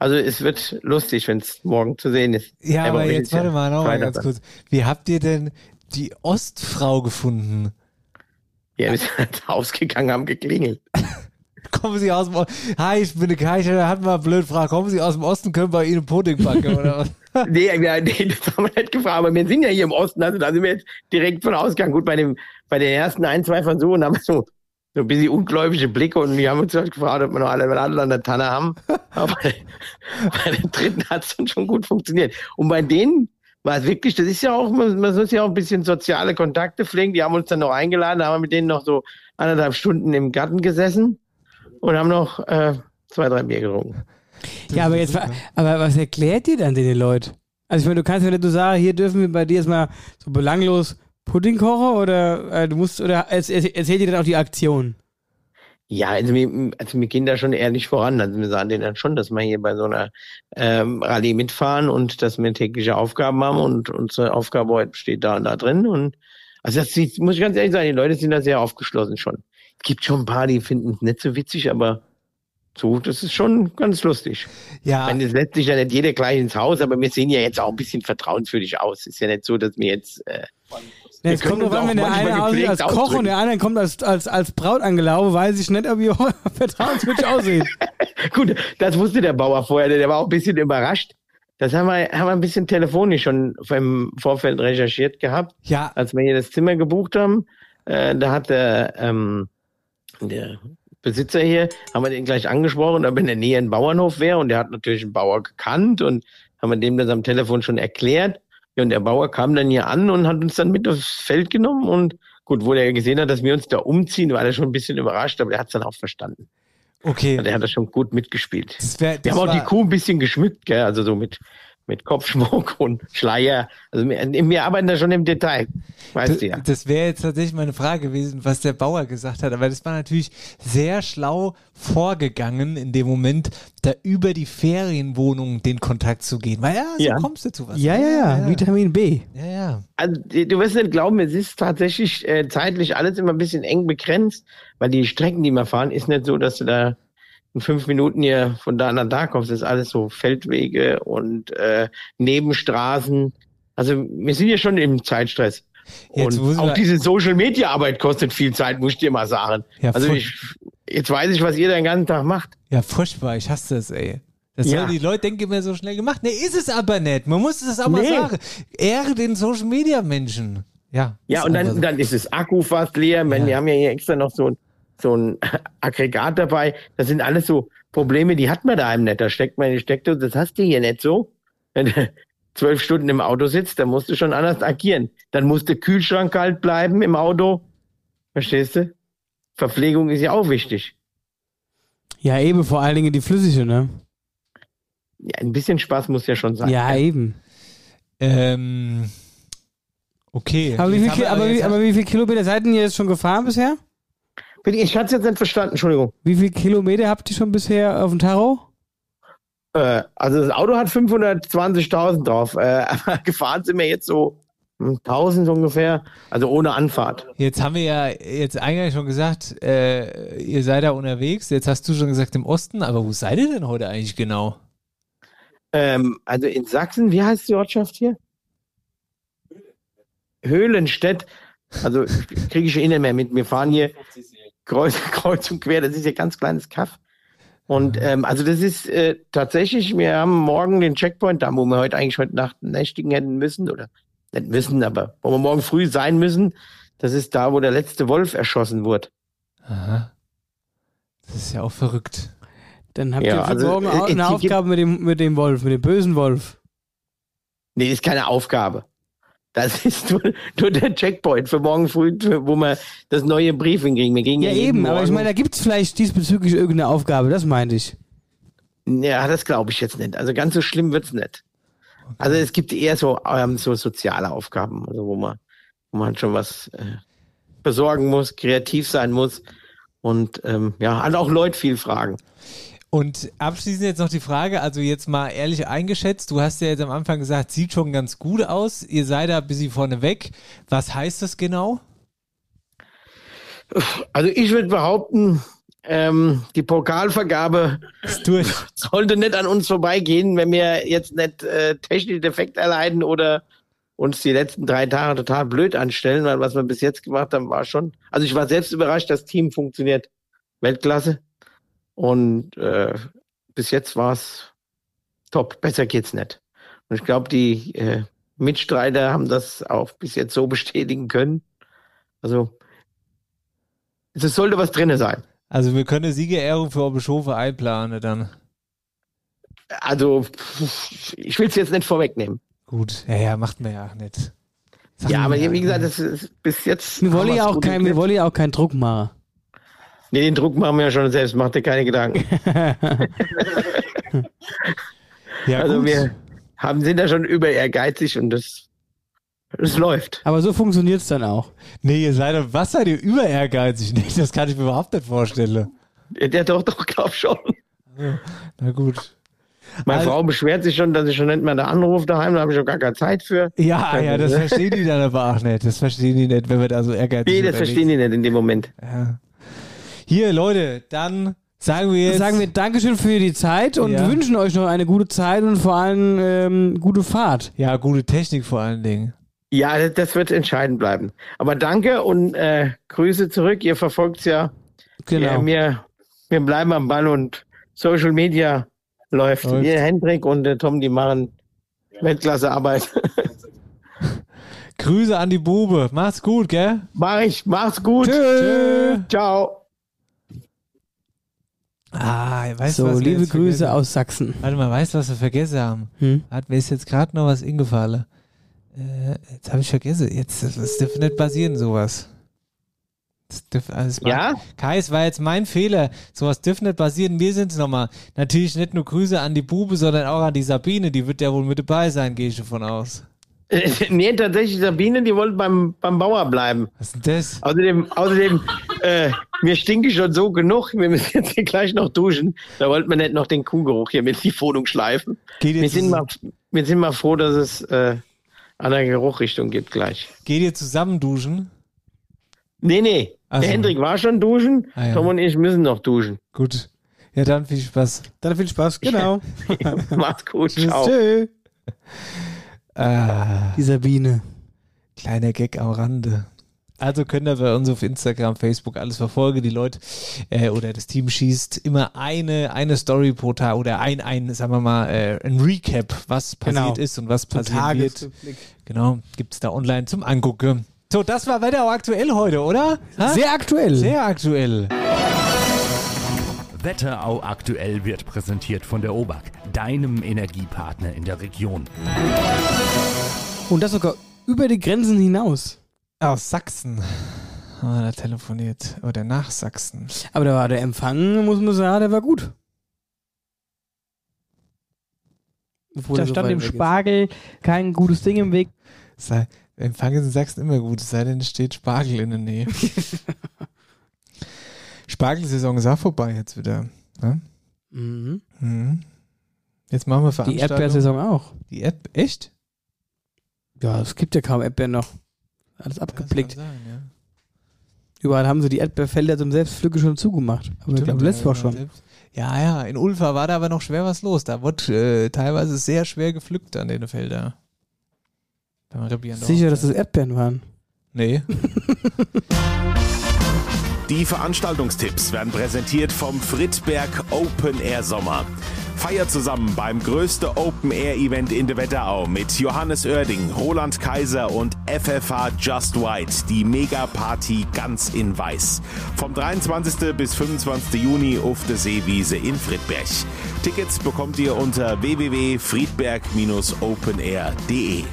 Also es wird lustig, wenn es morgen zu sehen ist. Ja, aber heute jetzt warte mal noch mal ganz kurz. Wie habt ihr denn die Ostfrau gefunden? Ja, wir sind ins Haus gegangen, haben geklingelt. Kommen Sie aus dem Osten? Hi, ich bin eine Kaiser, da hatten wir eine blöde Frage. Kommen Sie aus dem Osten, können wir Ihnen Pudding backen oder was? nee, ja, nee, das haben wir nicht gefragt, aber wir sind ja hier im Osten, also da sind wir jetzt direkt von ausgegangen. Gut, bei dem, bei den ersten ein, zwei Versuchen haben wir so, so ein bisschen ungläubige Blicke und wir haben uns halt gefragt, ob wir noch alle alle an der Tanne haben. Aber bei, den dritten hat es dann schon gut funktioniert. Und bei denen war es wirklich, das ist ja auch, man, muss ja auch ein bisschen soziale Kontakte pflegen. Die haben uns dann noch eingeladen, da haben wir mit denen noch so anderthalb Stunden im Garten gesessen und haben noch äh, zwei, drei Bier getrunken. Ja, aber jetzt, aber was erklärt ihr dann den Leuten? Also ich meine, du kannst ja nicht nur sagen, hier dürfen wir bei dir jetzt mal so belanglos Pudding kochen oder äh, du musst, oder erzählt ihr dann auch die Aktion? Ja, also wir, also wir gehen da schon ehrlich voran. Also wir sagen denen dann schon, dass wir hier bei so einer ähm, Rallye mitfahren und dass wir tägliche Aufgaben haben und unsere Aufgabe heute steht da und da drin. Und also das sieht, muss ich ganz ehrlich sagen, die Leute sind da sehr aufgeschlossen schon. Es gibt schon ein paar, die finden es nicht so witzig, aber so, das ist schon ganz lustig. Ja. Ich meine, es lässt sich ja nicht jeder gleich ins Haus, aber wir sehen ja jetzt auch ein bisschen vertrauenswürdig aus. Ist ja nicht so, dass wir jetzt äh, Ja, es kommt drauf an, wenn der eine aussieht als gepflegt Koch und ausdrücken. der andere kommt als, als, als Braut angelaufen, weiß ich nicht, ob ihr vertrauenswürdig aussieht. Gut, das wusste der Bauer vorher, der war auch ein bisschen überrascht. Das haben wir, haben wir ein bisschen telefonisch schon im Vorfeld recherchiert gehabt. Ja. Als wir hier das Zimmer gebucht haben, äh, da hat der, ähm, der Besitzer hier, haben wir den gleich angesprochen, ob in der Nähe ein Bauernhof wäre und der hat natürlich einen Bauer gekannt und haben wir dem das am Telefon schon erklärt. Ja, und der Bauer kam dann hier an und hat uns dann mit aufs Feld genommen und gut, wo der gesehen hat, dass wir uns da umziehen, war er schon ein bisschen überrascht, aber er hat es dann auch verstanden. Okay. Der hat das schon gut mitgespielt. Das wär, Wir das haben auch die Kuh ein bisschen geschmückt, gell? also so mit, mit Kopfschmuck und Schleier. Also wir, wir arbeiten da schon im Detail, weißt du ja. Das wäre jetzt tatsächlich meine Frage gewesen, was der Bauer gesagt hat. Aber das war natürlich sehr schlau vorgegangen in dem Moment, da über die Ferienwohnung den Kontakt zu gehen. Weil ja, so Ja. kommst du zu was. Ja, ja, ja, Vitamin B. Ja, ja. Also du wirst nicht glauben, es ist tatsächlich äh, zeitlich alles immer ein bisschen eng begrenzt, weil die Strecken, die wir fahren, ist nicht so, dass du da in fünf Minuten hier von da nach da kommst. Das ist alles so Feldwege und äh, Nebenstraßen. Also wir sind ja schon im Zeitstress. Jetzt und auch diese Social Media Arbeit kostet viel Zeit, muss ich dir mal sagen. Ja, also ich, jetzt weiß ich, was ihr den ganzen Tag macht. Ja, furchtbar, ich hasse das, ey. Das Ja. die Leute denken immer so schnell gemacht. Nee, ist es aber nicht. Man muss es auch mal Nee. sagen. Ehre den Social Media Menschen. Ja. Ja, und dann, so. dann ist das Akku fast leer. Wenn, Ja. Wir haben ja hier extra noch so ein, so ein Aggregat dabei. Das sind alles so Probleme, die hat man daheim nicht. Da steckt man in die Steckdose. Das hast du hier nicht so. Wenn du zwölf Stunden im Auto sitzt, dann musst du schon anders agieren. Dann muss der Kühlschrank kalt bleiben im Auto. Verstehst du? Verpflegung ist ja auch wichtig. Ja, eben, vor allen Dingen die flüssige, ne? Ja, ein bisschen Spaß muss ja schon sein. Ja, eben. Ähm, okay. Aber wie, viel, aber, wie, aber wie viele Kilometer seid ihr jetzt schon gefahren bisher? Ich hatte es jetzt nicht verstanden, Entschuldigung. Wie viele Kilometer habt ihr schon bisher auf dem Tarot? Äh, also das Auto hat 520.000 drauf. Äh, aber gefahren sind wir jetzt so 1000 ungefähr. Also ohne Anfahrt. Jetzt haben wir ja jetzt eingangs schon gesagt, äh, ihr seid da unterwegs. Jetzt hast du schon gesagt im Osten, aber wo seid ihr denn heute eigentlich genau? Ähm, also in Sachsen, wie heißt die Ortschaft hier? Höhlenstedt. Also kriege ich eh nicht mehr mit. Wir fahren hier kreuz, kreuz und quer. Das ist ja ganz kleines Kaff. Und ähm, also das ist äh, tatsächlich, wir haben morgen den Checkpoint, da wo wir heute eigentlich heute Nacht nächtigen hätten müssen, oder nicht müssen, aber wo wir morgen früh sein müssen. Das ist da, wo der letzte Wolf erschossen wurde. Aha. Das ist ja auch verrückt. Dann habt Ja, ihr für also, morgen äh, auch es eine Aufgabe mit dem, mit dem Wolf, mit dem bösen Wolf. Nee, ist keine Aufgabe. Das ist nur, nur der Checkpoint für morgen früh, wo wir das neue Briefing kriegen. Wir kriegen Ja, jeden eben, aber ich meine, da gibt es vielleicht diesbezüglich irgendeine Aufgabe, das meinte ich. Ja, das glaube ich jetzt nicht. Also ganz so schlimm wird's nicht. Also es gibt eher so, ähm, so soziale Aufgaben, also wo man, wo man schon was äh, besorgen muss, kreativ sein muss und ähm, ja, hat auch Leute viel fragen. Und abschließend jetzt noch die Frage, also jetzt mal ehrlich eingeschätzt, du hast ja jetzt am Anfang gesagt, sieht schon ganz gut aus, ihr seid da ein bisschen vorne weg. Was heißt das genau? Also ich würde behaupten, ähm, die Pokalvergabe sollte nicht an uns vorbeigehen, wenn wir jetzt nicht äh, technische Defekte erleiden oder uns die letzten drei Tage total blöd anstellen, weil was wir bis jetzt gemacht haben, war schon. Also ich war selbst überrascht, das Team funktioniert Weltklasse. Und äh, bis jetzt war es top. Besser geht's nicht. Und ich glaube, die äh, Mitstreiter haben das auch bis jetzt so bestätigen können. Also es sollte was drinne sein. Also wir können eine Siegerehrung für Oberschofe einplanen dann. Also ich will es jetzt nicht vorwegnehmen. Gut, ja, ja, macht man ja nicht. Sag Ja, aber wie gesagt, das ist bis jetzt. Wir wollen ja auch kein, wir wollen ja auch keinen Druck machen. Nee, den Druck machen wir ja schon selbst, macht dir keine Gedanken. Ja, also gut. wir haben, sind da schon über ehrgeizig und das, das läuft. Aber so funktioniert es dann auch. Nee, ihr seid, was seid ihr über ehrgeizig? Nee, das kann ich mir überhaupt nicht vorstellen. Ja, der doch, doch, glaub schon. Na gut. Meine Also- Frau beschwert sich schon, dass ich schon nicht mehr da anrufe daheim, da habe ich schon gar keine Zeit für. Ja, ja, das Danke. verstehen die dann aber auch nicht. Das verstehen die nicht, wenn wir da so ehrgeizig Nee, das verstehen die nicht in dem Moment. Ja. Hier, Leute, dann sagen wir jetzt. sagen wir Dankeschön für die Zeit und Ja. wünschen euch noch eine gute Zeit und vor allem ähm, gute Fahrt. ja, gute Technik vor allen Dingen. Ja, das, wird entscheidend bleiben. Aber danke und äh, Grüße zurück. Ihr verfolgt's ja. Genau. Ja, wir, wir bleiben am Ball und Social Media läuft. Läuft. Wir, Hendrik und der Tom, die machen Weltklasse-Arbeit. Grüße an die Bube. Macht's gut, gell? Mach ich. Mach's gut. Tschö. Ciao. Ah, weißt so, du, was wir liebe jetzt Grüße vergessen? aus Sachsen. Warte mal, weißt du, was wir vergessen haben? Hm? Hat mir ist jetzt gerade noch was ingefallen. Äh, jetzt habe ich vergessen. Jetzt, das, das dürfte nicht passieren, sowas. Das dürfte, also es war, Ja? Kai, es war jetzt mein Fehler. Sowas dürfte nicht passieren. Wir sind es nochmal. Natürlich nicht nur Grüße an die Bube, sondern auch an die Sabine. Die wird ja wohl mit dabei sein, gehe ich davon aus. Äh, nee, tatsächlich, Sabine, die wollte beim, beim Bauer bleiben. Was ist denn das? Außerdem, außerdem äh, mir stinke schon so genug. Wir müssen jetzt hier gleich noch duschen. Da wollten wir nicht noch den Kuhgeruch hier mit in die Wohnung schleifen. Geht Wir jetzt, sind, mal, wir sind mal froh, dass es äh, andere Geruchrichtung gibt gleich. geht ihr zusammen duschen? Nee, nee. Ach Der. Hendrik war schon duschen. Ah, ja. Tom und ich müssen noch duschen. Gut. Ja, dann viel Spaß. Dann viel Spaß, genau. Macht's gut. Ciao. Tschö. Ah, Die Sabine. kleiner Gag am Rande. Also könnt ihr bei uns auf Instagram, Facebook alles verfolgen. Die Leute äh, oder das Team schießt immer eine, eine Story pro Tag oder ein, ein, sagen wir mal, äh, ein Recap, was passiert Genau. ist und was Zum passieren wird. Genau, gibt's da online zum Angucken. So, das war Wetter auch aktuell heute, oder? Ha? Sehr aktuell. Sehr aktuell. Wetterau aktuell wird präsentiert von der OBAK, deinem Energiepartner in der Region. Und das sogar über die Grenzen hinaus. Aus Sachsen haben wir da telefoniert. Oder nach Sachsen. Aber da war der Empfang, muss man sagen, der war gut. Obwohl da stand dem weg ist. Spargel kein gutes Ding im Weg. Sei, Empfang ist in Sachsen immer gut, es sei denn, es steht Spargel in der Nähe. Spargelsaison ist auch vorbei jetzt wieder. Ne? Mhm. Mhm. Jetzt machen wir Die Veranstaltungen. Erdbeersaison auch. Die Erd Echt? Ja, es gibt ja kaum Erdbeeren noch. Alles Das abgeblickt. sein, ja. Überall haben sie die Erdbeerfelder zum Selbstpflücken schon zugemacht. Aber ich glaube, letztes Woche schon. Ja, ja, in Ulfa war da aber noch schwer was los. Da wurde äh, teilweise sehr schwer gepflückt an den Feldern. Rebieren Sicher, dass es Erdbeeren waren. Nee. Die Veranstaltungstipps werden präsentiert vom Friedberg Open Air Sommer. Feier zusammen beim größten Open Air Event in der Wetterau mit Johannes Oerding, Roland Kaiser und FFH Just White, die Mega Party ganz in weiß. Vom 23. bis 25. Juni auf der Seewiese in Friedberg. Tickets bekommt ihr unter www.friedberg-openair.de.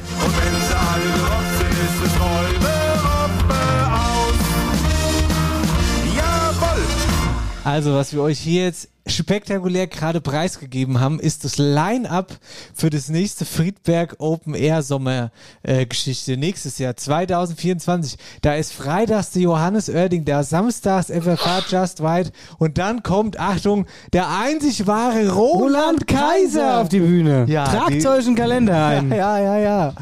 Also, was wir euch hier jetzt spektakulär gerade preisgegeben haben, ist das Line-Up für das nächste Friedberg Open Air Sommer äh, nächstes Jahr 2024. Da ist freitags der Johannes Oerding, da samstags FFH Just White und dann kommt, Achtung, der einzig wahre Roland Kaiser auf die Bühne. Ja, Tragt die- euch einen Kalender ein. Ja, ja, ja.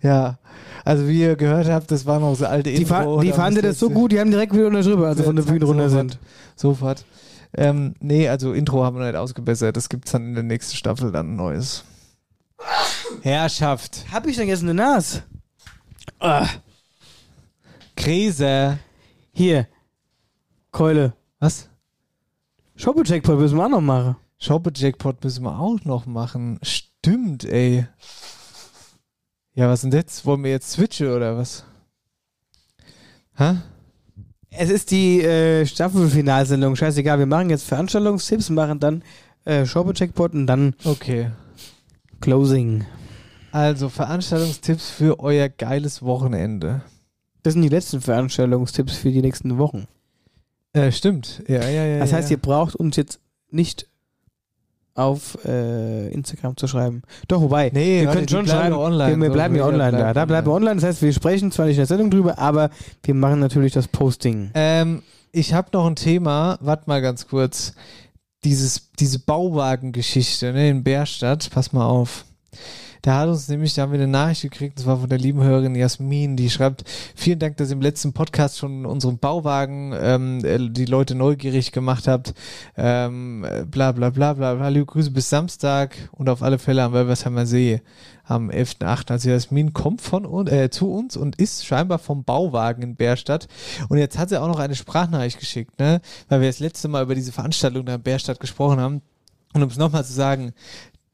Ja. Also wie ihr gehört habt, das war noch so alte Die, fa die fanden das so gut, die haben direkt wieder unterschrieben, als sie von der Bühne runter sind. Sofort. Ähm, nee, also Intro haben wir nicht ausgebessert. Das gibt's dann in der nächsten Staffel dann ein neues. Herrschaft. Hab ich denn jetzt eine Nase? Ah, Krise. hier. Keule. Was? Shoppe-Checkpoint müssen wir auch noch machen. Shoppe-Jackpot müssen wir auch noch machen. Stimmt, ey. Ja, was denn jetzt? Wollen wir jetzt switchen oder was? Hä? Es ist die äh, Staffelfinalsendung. Scheißegal, wir machen jetzt Veranstaltungstipps, machen dann äh, Shoppe-Checkpoint und dann Okay. Closing. Also Veranstaltungstipps für euer geiles Wochenende. Das sind die letzten Veranstaltungstipps für die nächsten Wochen. Äh, stimmt. Ja, ja, ja. Das ja. heißt, ihr braucht uns jetzt nicht auf äh, Instagram zu schreiben. Doch, wobei, Nee, wir können schon bleiben schreiben, ja online. wir, bleiben ja online da. Da bleiben wir online. Das heißt, wir sprechen zwar nicht in der Sendung drüber, aber wir machen natürlich das Posting. Ähm, Ich habe noch ein Thema, warte mal ganz kurz. Dieses, diese Bauwagengeschichte ne, in Bärstadt, pass mal auf. Da hat uns nämlich, da haben wir eine Nachricht gekriegt, das war von der lieben Hörerin Jasmin, die schreibt, vielen Dank, dass ihr im letzten Podcast schon unseren Bauwagen ähm, äh, die Leute neugierig gemacht habt. Ähm, äh, bla bla bla bla. Liebe Grüße bis Samstag und auf alle Fälle am Wölversheimer See am 11.8. Also Jasmin kommt von uns, äh, zu uns und ist scheinbar vom Bauwagen in Bärstadt. Und jetzt hat sie auch noch eine Sprachnachricht geschickt, ne? Weil wir das letzte Mal über diese Veranstaltung da in Bärstadt gesprochen haben. Und um es nochmal zu sagen,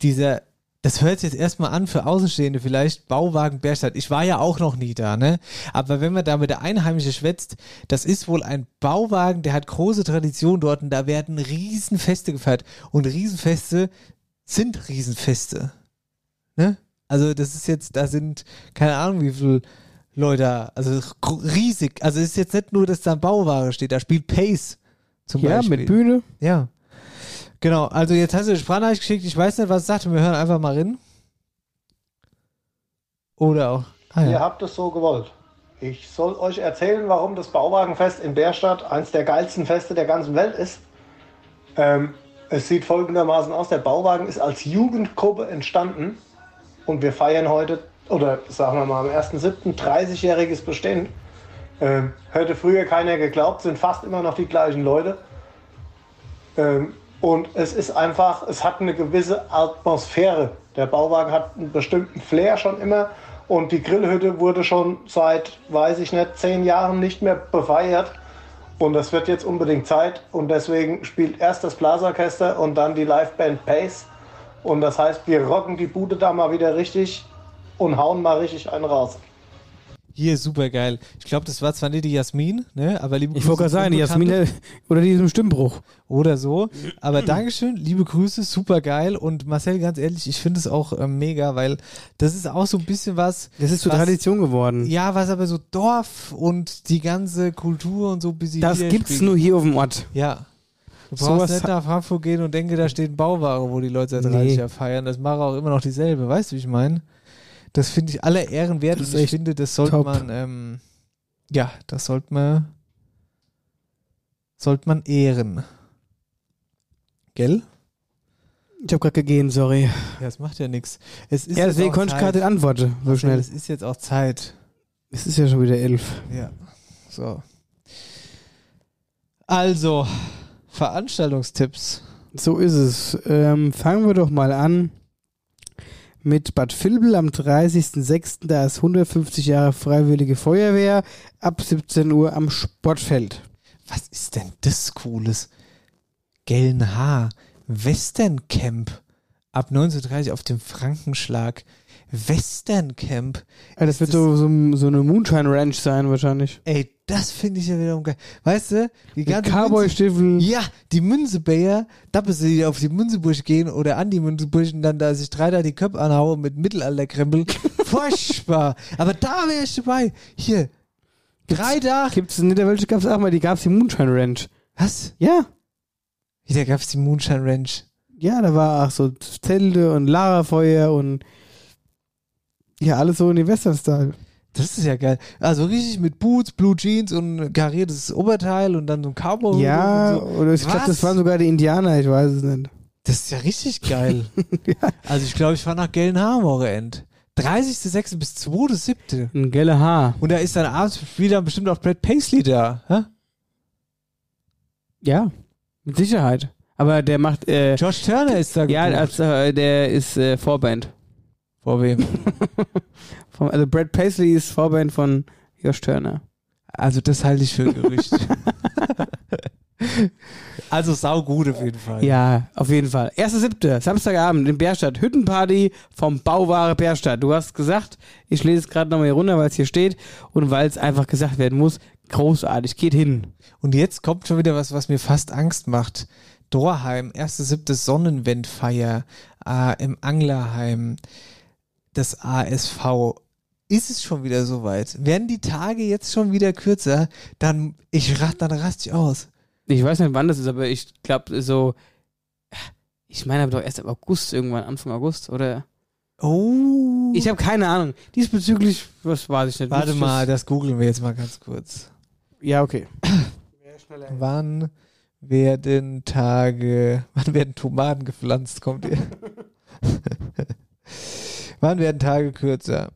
dieser das hört sich jetzt erstmal an für Außenstehende vielleicht, Bauwagen Bärstadt. Ich war ja auch noch nie da, ne? Aber wenn man da mit der Einheimischen schwätzt, das ist wohl ein Bauwagen, der hat große Tradition dort und da werden Riesenfeste gefeiert. Und Riesenfeste sind Riesenfeste. Ne? Also das ist jetzt, da sind, keine Ahnung, wie viele Leute, also riesig. Also es ist jetzt nicht nur, dass da ein Bauwagen steht, da spielt Pace zum Ja, Beispiel. mit Bühne. Ja. Genau, also jetzt hast du eine Sprachnachricht geschickt, ich weiß nicht, was es sagt, wir hören einfach mal rein. Oder auch. Ah, Ihr ja. habt es so gewollt. Ich soll euch erzählen, warum das Bauwagenfest in Bärstadt eines der geilsten Feste der ganzen Welt ist. Ähm, es sieht folgendermaßen aus: Der Bauwagen ist als Jugendgruppe entstanden und wir feiern heute, oder sagen wir mal am 1.7. 30-jähriges Bestehen. Ähm, hätte früher keiner geglaubt, sind fast immer noch die gleichen Leute. Ähm, und es ist einfach, es hat eine gewisse Atmosphäre. Der Bauwagen hat einen bestimmten Flair schon immer und die Grillhütte wurde schon seit, weiß ich nicht, zehn Jahren nicht mehr befeiert. Und das wird jetzt unbedingt Zeit und deswegen spielt erst das Blasorchester und dann die Liveband Pace. Und das heißt, wir rocken die Bude da mal wieder richtig und hauen mal richtig einen raus. Hier, super geil. Ich glaube, das war zwar nicht die Jasmin, ne? Aber liebe Ich wollte gerade sagen, die Jasmin Unbekannte. oder die ist im Stimmbruch. Oder so. Aber Dankeschön, liebe Grüße, super geil. Und Marcel, ganz ehrlich, ich finde es auch äh, mega, weil das ist auch so ein bisschen was. Das ist zur was, Tradition geworden. Ja, was aber so Dorf und die ganze Kultur und so ein bisschen. Das gibt's widerspiegelt. nur hier auf dem Ort. Ja. Du brauchst nicht ha- nach Frankfurt gehen und denke, da steht ein Bauware, wo die Leute seit 30 Nee. Jahren feiern. Das mache auch immer noch dieselbe. Weißt du, wie ich meine? Das finde ich aller Ehren wert und ich finde, das sollte top. man, ähm, ja, das sollte man, sollte man ehren. Gell? Ich habe gerade gegeben, sorry. Ja, das macht ja nichts. Es ist Ja, deswegen konnte ich gerade antworten, so Marcel, schnell. Es ist jetzt auch Zeit. Es ist ja schon wieder elf. Ja. So. Also, Veranstaltungstipps. So ist es. Ähm, fangen wir doch mal an mit Bad Vilbel am 30.06. Da ist 150 Jahre Freiwillige Feuerwehr ab 17 Uhr am Sportfeld. Was ist denn das Cooles? Gelnhaar, Western Camp. Ab 1930 auf dem Frankenschlag. Western Camp. Ja, das wird so, so, so eine Moonshine Ranch sein wahrscheinlich. Ey, das finde ich ja wiederum geil. Weißt du, die ganze Cowboy-Stiefeln. Ja, die Münzebayer, da bis sie auf die Münzeburg gehen oder an die Münzeburg und dann da sich drei da die Köpfe anhauen mit Mittelalterkrempel. Furchtbar. Aber da wäre ich dabei. Hier. Drei da. Gibt's in Niederwelsch gab's auch mal, die gab's die Moonshine Ranch. Was? Ja. Wieder gab's die Moonshine Ranch. Ja, da war auch so Zelte und Lagerfeuer und ja, alles so in den Western-Style. Das ist ja geil. Also richtig mit Boots, Blue Jeans und kariertes Oberteil und dann so ein Cowboy. Ja, so. oder ich glaube, das waren sogar die Indianer, ich weiß es nicht. Das ist ja richtig geil. Also ich glaube, ich fahre nach Gelnhaar am Wochenende. 30.06. bis 2.07. Ein gelle Haar. Und da ist dann abends wieder bestimmt auch Brad Paisley da. Hä? Ja, mit Sicherheit. Aber der macht. Äh, Josh Turner ist da Ja, als, äh, der ist äh, Vorband. Vor wem? Vom, also Brad Paisley ist Vorband von Josh Turner. Also das halte ich für ein Gerücht. also sau gut auf jeden Fall. Ja, auf jeden Fall. 1.7. Samstagabend in Bärstadt. Hüttenparty vom Bauware Bärstadt. Du hast gesagt, ich lese es gerade nochmal hier runter, weil es hier steht und weil es einfach gesagt werden muss. Großartig, geht hin. Und jetzt kommt schon wieder was, was mir fast Angst macht. Dorheim, 1.7. Sonnenwendfeier äh, im Anglerheim, das ASV. Ist es schon wieder soweit? Werden die Tage jetzt schon wieder kürzer? Dann, ich dann raste ich aus. Ich weiß nicht, wann das ist, aber ich glaube so. Ich meine aber doch erst im August, irgendwann, Anfang August, oder? Oh. Ich habe keine Ahnung. Diesbezüglich, was weiß ich nicht. Warte ich mal, das- das googeln wir jetzt mal ganz kurz. Ja, okay. Wann werden Tage, wann werden Tomaten gepflanzt, kommt ihr? wann werden Tage kürzer?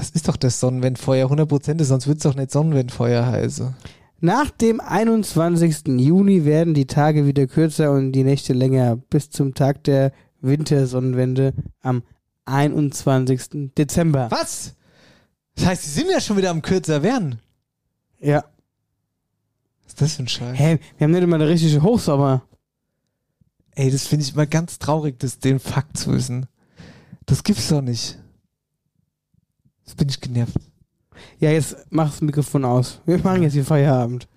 Das ist doch das Sonnenwendfeuer, 100% sonst wird es doch nicht Sonnenwendfeuer heißen. Nach dem 21. Juni werden die Tage wieder kürzer und die Nächte länger bis zum Tag der Wintersonnenwende am 21. Dezember. Was? Das heißt, sie sind ja schon wieder am kürzer werden. Ja. Was ist das für ein Scheiß? Hä, wir haben nicht immer eine richtige Hochsommer. Ey, das finde ich immer ganz traurig, das, den Fakt zu wissen. Das gibt's doch nicht. Jetzt bin ich genervt. Ja, jetzt mach das Mikrofon aus. Wir machen jetzt hier Feierabend.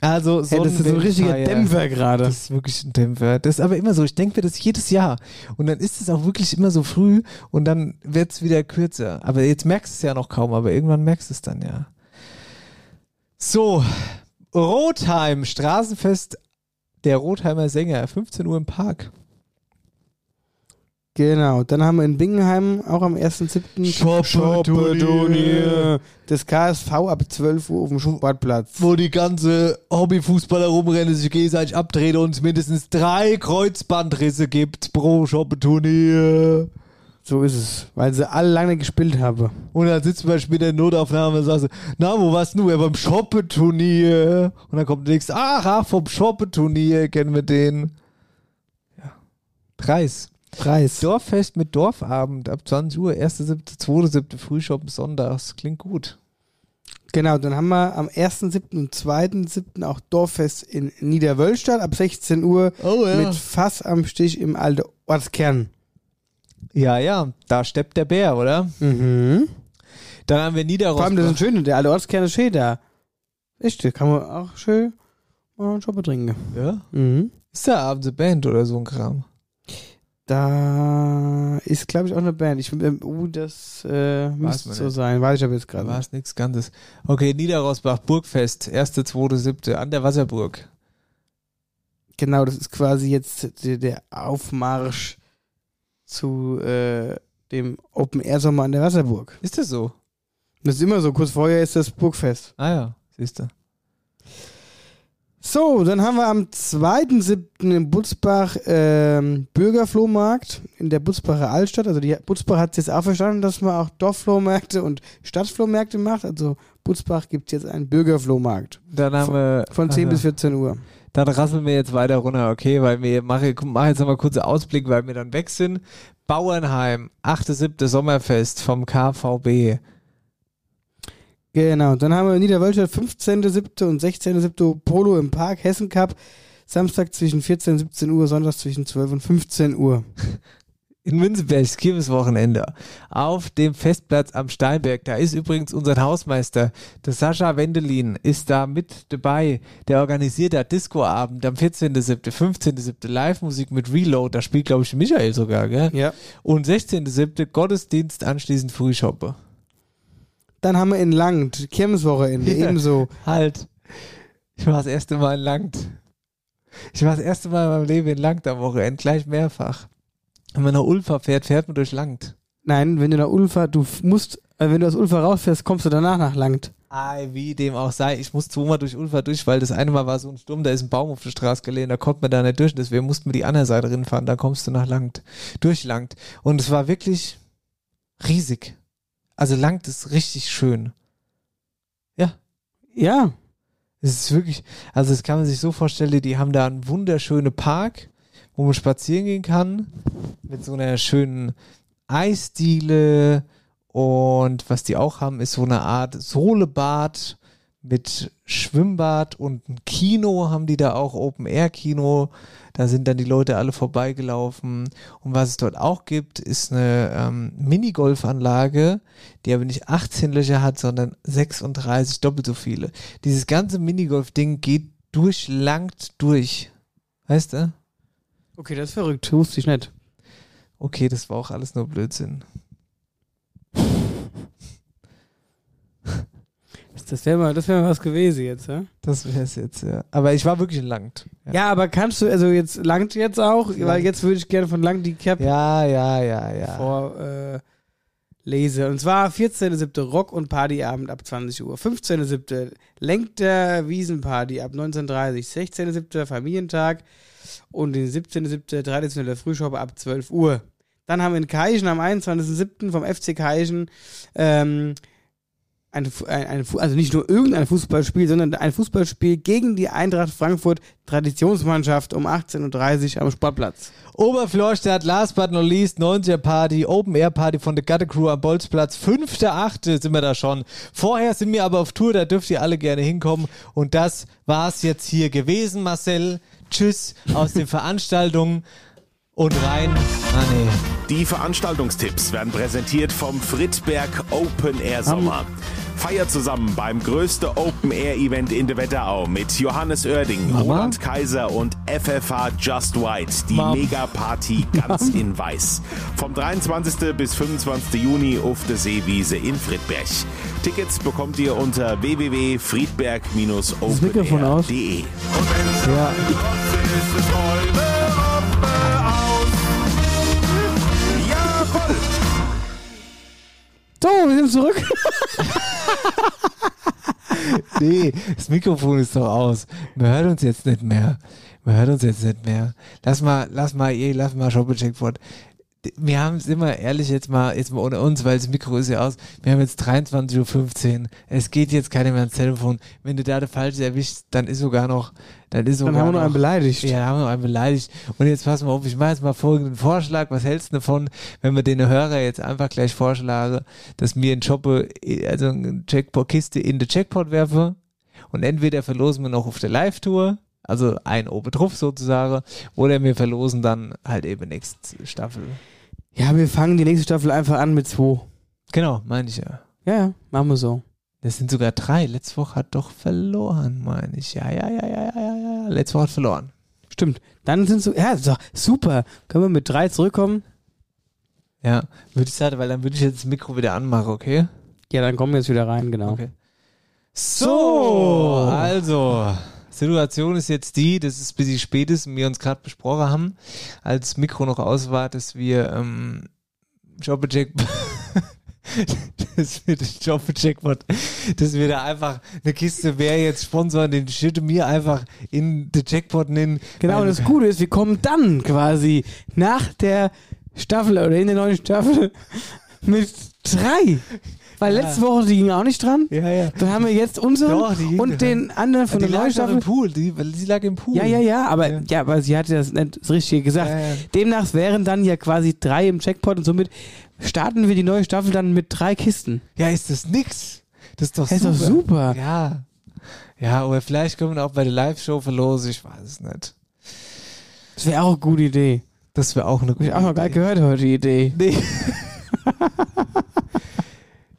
Also, Hey, das ist so ein richtiger Sonnenwendfeier. Dämpfer gerade. Das ist wirklich ein Dämpfer. Das ist aber immer so. Ich denke mir das jedes Jahr. Und dann ist es auch wirklich immer so früh und dann wird es wieder kürzer. Aber jetzt merkst du es ja noch kaum, aber irgendwann merkst du es dann ja. So, Rotheim, Straßenfest der Rotheimer Sänger, 15 Uhr im Park. Genau, dann haben wir in Bingenheim auch am 1.7. Shoppeturnier. Das KSV ab 12 Uhr auf dem Sportplatz. Wo die ganze Hobbyfußballer rumrennen, sich gegenseitig abdrehen und es mindestens drei Kreuzbandrisse gibt pro Shoppeturnier. So ist es, weil sie alle lange gespielt haben. Und dann sitzt man später in Notaufnahme und sagt so, na, wo warst du? Ja, beim Shoppeturnier. Und dann kommt der nächste, ach, ach, vom Shoppeturnier kennen wir den. Ja. Preis. Preis. Dorffest mit Dorfabend ab 20 Uhr, 1.7., 2.7., Frühshoppen sonntags. Klingt gut. Genau, dann haben wir am 1.7. und 2.7. auch Dorffest in Niederwölstadt ab 16 Uhr Oh ja. mit Fass am Stich im alten Ortskern. Ja, ja, da steppt der Bär, oder? Mhm. Dann haben wir Vor allem, das ist Niederrosbach. ein schöner, der alte Ortskern ist schön da. Echt, da kann man auch schön mal einen Schoppe trinken. Ja? Mhm. Ist da abends eine Band oder so ein Kram? Da ist, glaube ich, auch eine Band. Ich, ähm, uh, das äh, müsste so nicht. sein. Weiß ich aber jetzt gerade. war es nichts Ganzes. Okay, Niederrosbach, Burgfest, 1.2.7. an der Wasserburg. Genau, das ist quasi jetzt der, der Aufmarsch zu äh, dem Open Air Sommer an der Wasserburg. Ist das so? Das ist immer so, kurz vorher ist das Burgfest. Ah ja, siehst du. So, dann haben wir am 2.7. in Butzbach ähm, Bürgerflohmarkt in der Butzbacher Altstadt. Also die Butzbach hat es jetzt auch verstanden, dass man auch Dorfflohmärkte und Stadtflohmärkte macht. Also Butzbach gibt jetzt einen Bürgerflohmarkt. Dann haben wir. Von 10 Aha. bis 14 Uhr. Dann rasseln wir jetzt weiter runter, okay? Weil wir machen mach jetzt nochmal kurzen Ausblick, weil wir dann weg sind. Bauernheim, 8.7. Sommerfest vom KVB. Genau, dann haben wir Niederwölstadt 15.7. und 16.7. Polo im Park, Hessen Cup. Samstag zwischen 14 und 17 Uhr, Sonntag zwischen 12 und 15 Uhr. In Münzenberg, Kirmeswochenende. Auf dem Festplatz am Steinberg. Da ist übrigens unser Hausmeister, der Sascha Wendelin, ist da mit dabei. Der organisiert da Discoabend am 14.7., 15.7. Live-Musik mit Reload. Da spielt, glaube ich, Michael sogar, gell? Ja. Und 16.7. Gottesdienst anschließend Frühshoppe. Dann haben wir in Langt, Kirmeswochenende, Ja. ebenso. Halt. Ich war das erste Mal in Langt. Ich war das erste Mal in meinem Leben in Langt am Wochenende, gleich mehrfach. Wenn man nach Ulfa fährt, fährt man durch Langt. Nein, wenn du nach Ulfa, du musst, äh, wenn du aus Ulfa rausfährst, kommst du danach nach Langt. Ei, wie dem auch sei. Ich musste zweimal durch Ulfa durch, weil das eine Mal war so ein Sturm, da ist ein Baum auf der Straße gelegen, da konnte man da nicht durch. Deswegen mussten wir die andere Seite rinfahren, da kommst du nach Langt. Durch Langt. Und es war wirklich riesig. Also Langt ist richtig schön. Ja. Ja. Es ist wirklich, also das kann man sich so vorstellen, die haben da einen wunderschönen Park, wo man spazieren gehen kann, mit so einer schönen Eisdiele und was die auch haben, ist so eine Art Sohlebad mit Schwimmbad und ein Kino haben die da auch, Open-Air-Kino. Da sind dann die Leute alle vorbeigelaufen. Und was es dort auch gibt, ist eine ähm, Minigolfanlage, die aber nicht 18 Löcher hat, sondern 36, doppelt so viele. Dieses ganze Minigolf-Ding geht durchlangt durch. Weißt du? Okay, das ist verrückt, wusste ich nicht. Okay, das war auch alles nur Blödsinn. Das wäre mal, das wäre mal was gewesen jetzt, ja? Das wäre es jetzt, ja. Aber ich war wirklich in Langt. Ja. aber kannst du, also jetzt langt jetzt auch, weil Langt. jetzt würde ich gerne von Langt die Cap Ja, ja, ja, ja. vor äh, lese. Und zwar 14.7. Rock- und Partyabend ab 20 Uhr. 15.7. Lenkt der Wiesenparty ab 19.30 16.7. Familientag und den 17.7. traditionelle Frühshop ab 12 Uhr. Dann haben wir in Kaichen am 21.7. vom FC Kaichen ähm, ein, ein, ein, also nicht nur irgendein Fußballspiel, sondern ein Fußballspiel gegen die Eintracht Frankfurt Traditionsmannschaft um 18.30 Uhr am Sportplatz. Oberflorstadt, last but not least, 90er Party, Open Air Party von der Gatte Crew am Bolzplatz. 5.8. sind wir da schon. Vorher sind wir aber auf Tour, da dürft ihr alle gerne hinkommen. Und das war's jetzt hier gewesen, Marcel. Tschüss aus den Veranstaltungen und rein. Ah, nee. Die Veranstaltungstipps werden präsentiert vom Friedberg Open Air Sommer. Feiert zusammen beim größten Open Air Event in der Wetterau mit Johannes Oerding, Roland Kaiser und FFH Just White. Die Mom. Mega Party ganz in weiß. Vom 23. bis 25. Juni auf der Seewiese in Friedberg. Tickets bekommt ihr unter www.friedberg-openair.de. Ja. So, wir sind zurück. Nee, das Mikrofon ist doch aus. Man hört uns jetzt nicht mehr. Man hört uns jetzt nicht mehr. Lass mal, lass mal, eh, lass mal Shopping-Checkpoint. Wir haben es immer ehrlich jetzt mal, jetzt mal ohne uns, weil das Mikro ist ja aus. Wir haben jetzt 23.15 Uhr. Es geht jetzt keiner mehr ans Telefon. Wenn du da der Falsche erwischst, dann ist sogar noch, dann ist sogar Dann haben wir noch einen beleidigt. Ja, dann haben wir noch einen beleidigt. Und jetzt pass mal auf, ich mache jetzt mal folgenden Vorschlag. Was hältst du davon, wenn wir den Hörer jetzt einfach gleich vorschlagen, dass mir ein Joppe, also eine Jackpot-Kiste in den Jackpot werfe und entweder verlosen wir noch auf der Live-Tour, also ein Obertruff sozusagen, oder wir verlosen dann halt eben nächste Staffel. Ja, wir fangen die nächste Staffel einfach an mit zwei. Genau, meine ich ja. Ja, ja, machen wir so. Das sind sogar drei. Letzte Woche hat doch verloren, meine ich. Ja, ja, ja, ja, ja, ja, ja. Letzte Woche hat verloren. Stimmt. Dann sind so, ja, so, super. Können wir mit drei zurückkommen? Ja, würde ich sagen, weil dann würde ich jetzt das Mikro wieder anmachen, okay? Ja, dann kommen wir jetzt wieder rein, genau. Okay. So, also, Situation ist jetzt die, das ist ein bisschen spät ist und wir uns gerade besprochen haben, als Mikro noch aus war, dass wir ähm, Jobbejack das wird ein Jobbe-Jackpot, dass wir da einfach eine Kiste, wer jetzt sponsoren, den schütte mir einfach in den Jackpot nennen. Genau, und das Gute ist, wir kommen dann quasi nach der Staffel oder in der neuen Staffel mit drei. Weil Ja. letzte Woche, die ging auch nicht dran. Ja, ja. Dann haben wir jetzt unseren Doch, die und den anderen von die der neuen Staffel. im Pool, die, sie lag im Pool. Ja, ja, ja, aber ja. aber sie hatte das nicht das Richtige gesagt. Ja, ja. Demnach wären dann ja quasi drei im Jackpot und somit starten wir die neue Staffel dann mit drei Kisten. Ja, ist das nix? Das ist doch Das ist super. doch super. Ja. Ja, oder vielleicht können wir auch bei der Live-Show verlosen, ich weiß es nicht. Das wäre auch eine gute Idee. Das wäre auch eine Hab gute ich auch noch nicht gehört heute, die Idee. Nee.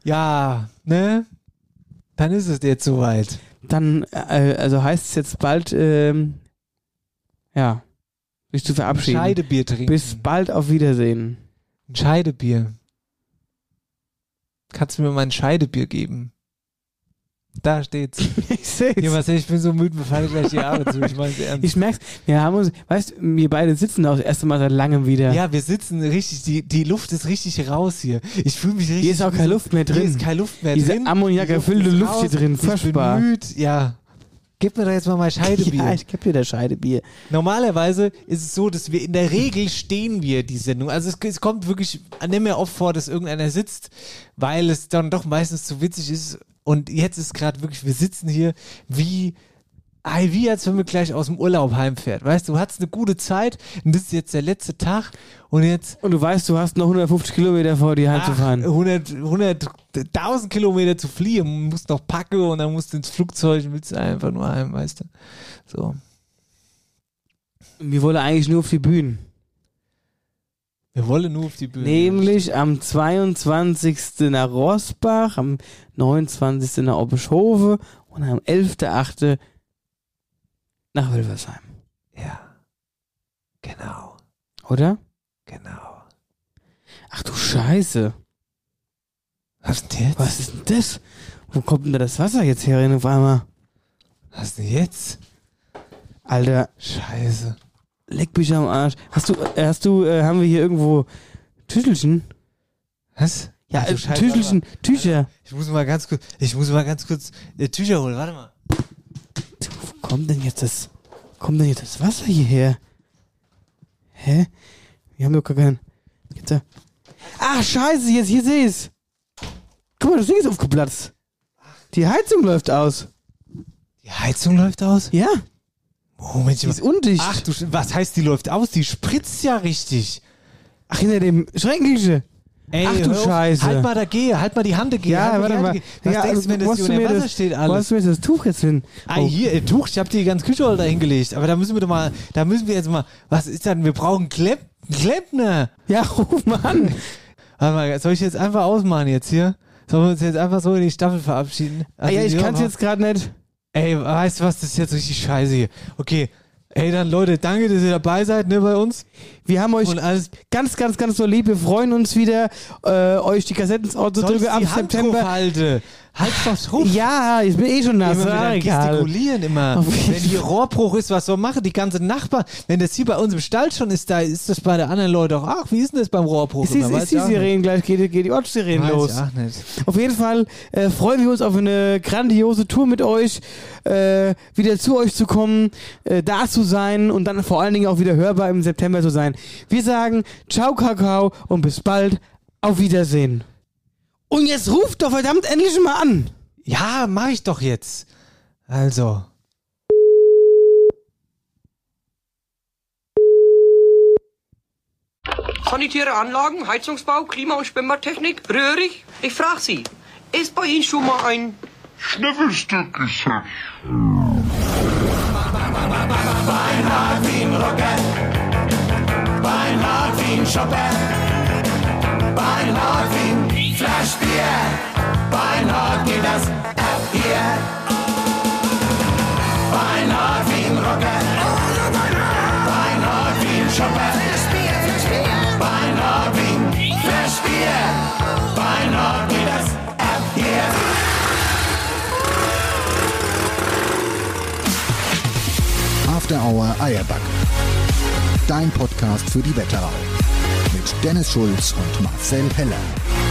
Ja, ne? Dann ist es jetzt soweit. Dann, äh, also heißt es jetzt bald, ähm, ja, sich zu verabschieden. Scheidebier trinken. Bis bald auf Wiedersehen. Ein Scheidebier. Kannst du mir mal ein Scheidebier geben? Da steht's. ich seh's. Ja, was, ich bin so müde, mir fallen gleich die Arme zu. Ich mein's ernst. Ich merk's, wir haben uns, weißt du, wir beide sitzen auch das erste Mal seit langem wieder. Ja, wir sitzen richtig, die, die Luft ist richtig raus hier. Ich fühle mich richtig. Hier ist auch keine Luft mehr Hier drin. ist keine Luft mehr Diese drin. Ammoniak erfüllte ist Luft hier drin, furchtbar. Ich bin müde, ja. Gib mir doch jetzt mal mein Scheidebier. Ja, ich geb dir das Scheidebier. Normalerweise ist es so, dass wir in der Regel stehen wir die Sendung. Also es, es kommt wirklich nicht mehr oft vor, dass irgendeiner sitzt, weil es dann doch meistens zu witzig ist. Und jetzt ist gerade wirklich, wir sitzen hier wie, wie als wenn man gleich aus dem Urlaub heimfährt. Weißt du, du hattest eine gute Zeit und das ist jetzt der letzte Tag und jetzt Und du weißt, du hast noch 150 Kilometer vor dir heimzufahren. 100, 100, 1000 Kilometer zu fliehen, musst noch packen und dann musst du ins Flugzeug und willst einfach nur heim, weißt du. So. Wir wollen eigentlich nur auf die Bühne. Wir wollen nur auf die Bühne. Nämlich am 22. nach Rossbach, am 29. nach Obischhofe und am 11.8. nach Wilversheim. Ja. Genau. Oder? Genau. Ach du Scheiße. Was denn jetzt? Was ist denn das? Wo kommt denn da das Wasser jetzt her auf einmal? Was denn jetzt? Alter, Scheiße. Leck mich am Arsch. Hast du, äh, hast du, äh, haben wir hier irgendwo Tüttelchen? Was? Ja, äh, Scheiße, Tüchelchen, Tücher. Ich muss mal ganz kurz, ich muss mal ganz kurz äh, Tücher holen. Warte mal. Wo kommt denn jetzt das, kommt denn jetzt das Wasser hierher? Hä? Wir haben doch gar keinen. Jetzt. Ach, scheiße, jetzt, hier sehe ich's. Guck mal, das Ding ist aufgeplatzt. Die Heizung läuft aus. Die Heizung läuft aus? Ja. Moment, Die ist undicht. Ach du, was heißt, die läuft aus? Die spritzt ja richtig. Ach, hinter dem Schränkelchen. Ey, Ach du. Scheiße. Halt mal da gehe, halt mal die Hand gehe. Ja, halt warte mal. Was ja, denkst du, wenn wo das hier unter Wasser das, steht Wo alles? hast du mir das Tuch jetzt hin? Ah, Oh. hier, äh, Tuch, ich habe die ganze Küche da hingelegt. Aber da müssen wir doch mal, da müssen wir jetzt mal, was ist denn? Wir brauchen Klepp, Kleppner. Ja, ruf mal an. Warte mal, soll ich jetzt einfach ausmachen jetzt hier? Sollen wir uns jetzt einfach so in die Staffel verabschieden? Ah, ja, Also, ich kann es Hörer- jetzt gerade nicht. Ey, weißt du was, das ist jetzt richtig scheiße hier. Okay. Ey, dann Leute, danke, dass ihr dabei seid, ne, bei uns. Wir haben euch ganz, ganz, ganz so lieb. Wir freuen uns wieder, äh, euch die Kassetten ins Auto zu Soll ich drücken ab September. hochhalte? Halt doch hoch. Ja, ich bin eh schon nass. Immer wieder gestikulieren immer. Wenn hier Rohrbruch ist, was soll machen? Die ganze Nachbarn, wenn das hier bei uns im Stall schon ist, da ist das bei den anderen Leuten auch, ach, wie ist denn das beim Rohrbruch? Ist immer? Weiß ist die. Sirene gleich, geht, geht die Ortssirene los. auch nicht. Auf jeden Fall äh, freuen wir uns auf eine grandiose Tour mit euch, äh, wieder zu euch zu kommen, äh, da zu sein und dann vor allen Dingen auch wieder hörbar im September zu sein. Wir sagen Ciao Kakao und bis bald. Auf Wiedersehen. Und jetzt ruft doch verdammt endlich mal an. Ja, mach ich doch jetzt. Also. Sanitäre Anlagen, Heizungsbau, Klima- und Schwimmbadtechnik, Röhrig? Ich frage Sie, ist bei Ihnen schon mal ein Schnüffelstück geschafft. Beinhard wie ein Rocker, Beinhard wie ein Shopper, Beinhard wie Flaschbier, Beinhard geht das ab hier. Beinhard wie ein Rocker, Beinhard wie ein Shopper, Beinhard wie ein Flaschbier, Beinhard geht das ab hier. After Hour Eierback. Dein Podcast für die Wetterau mit Dennis Schulz und Marcel Heller.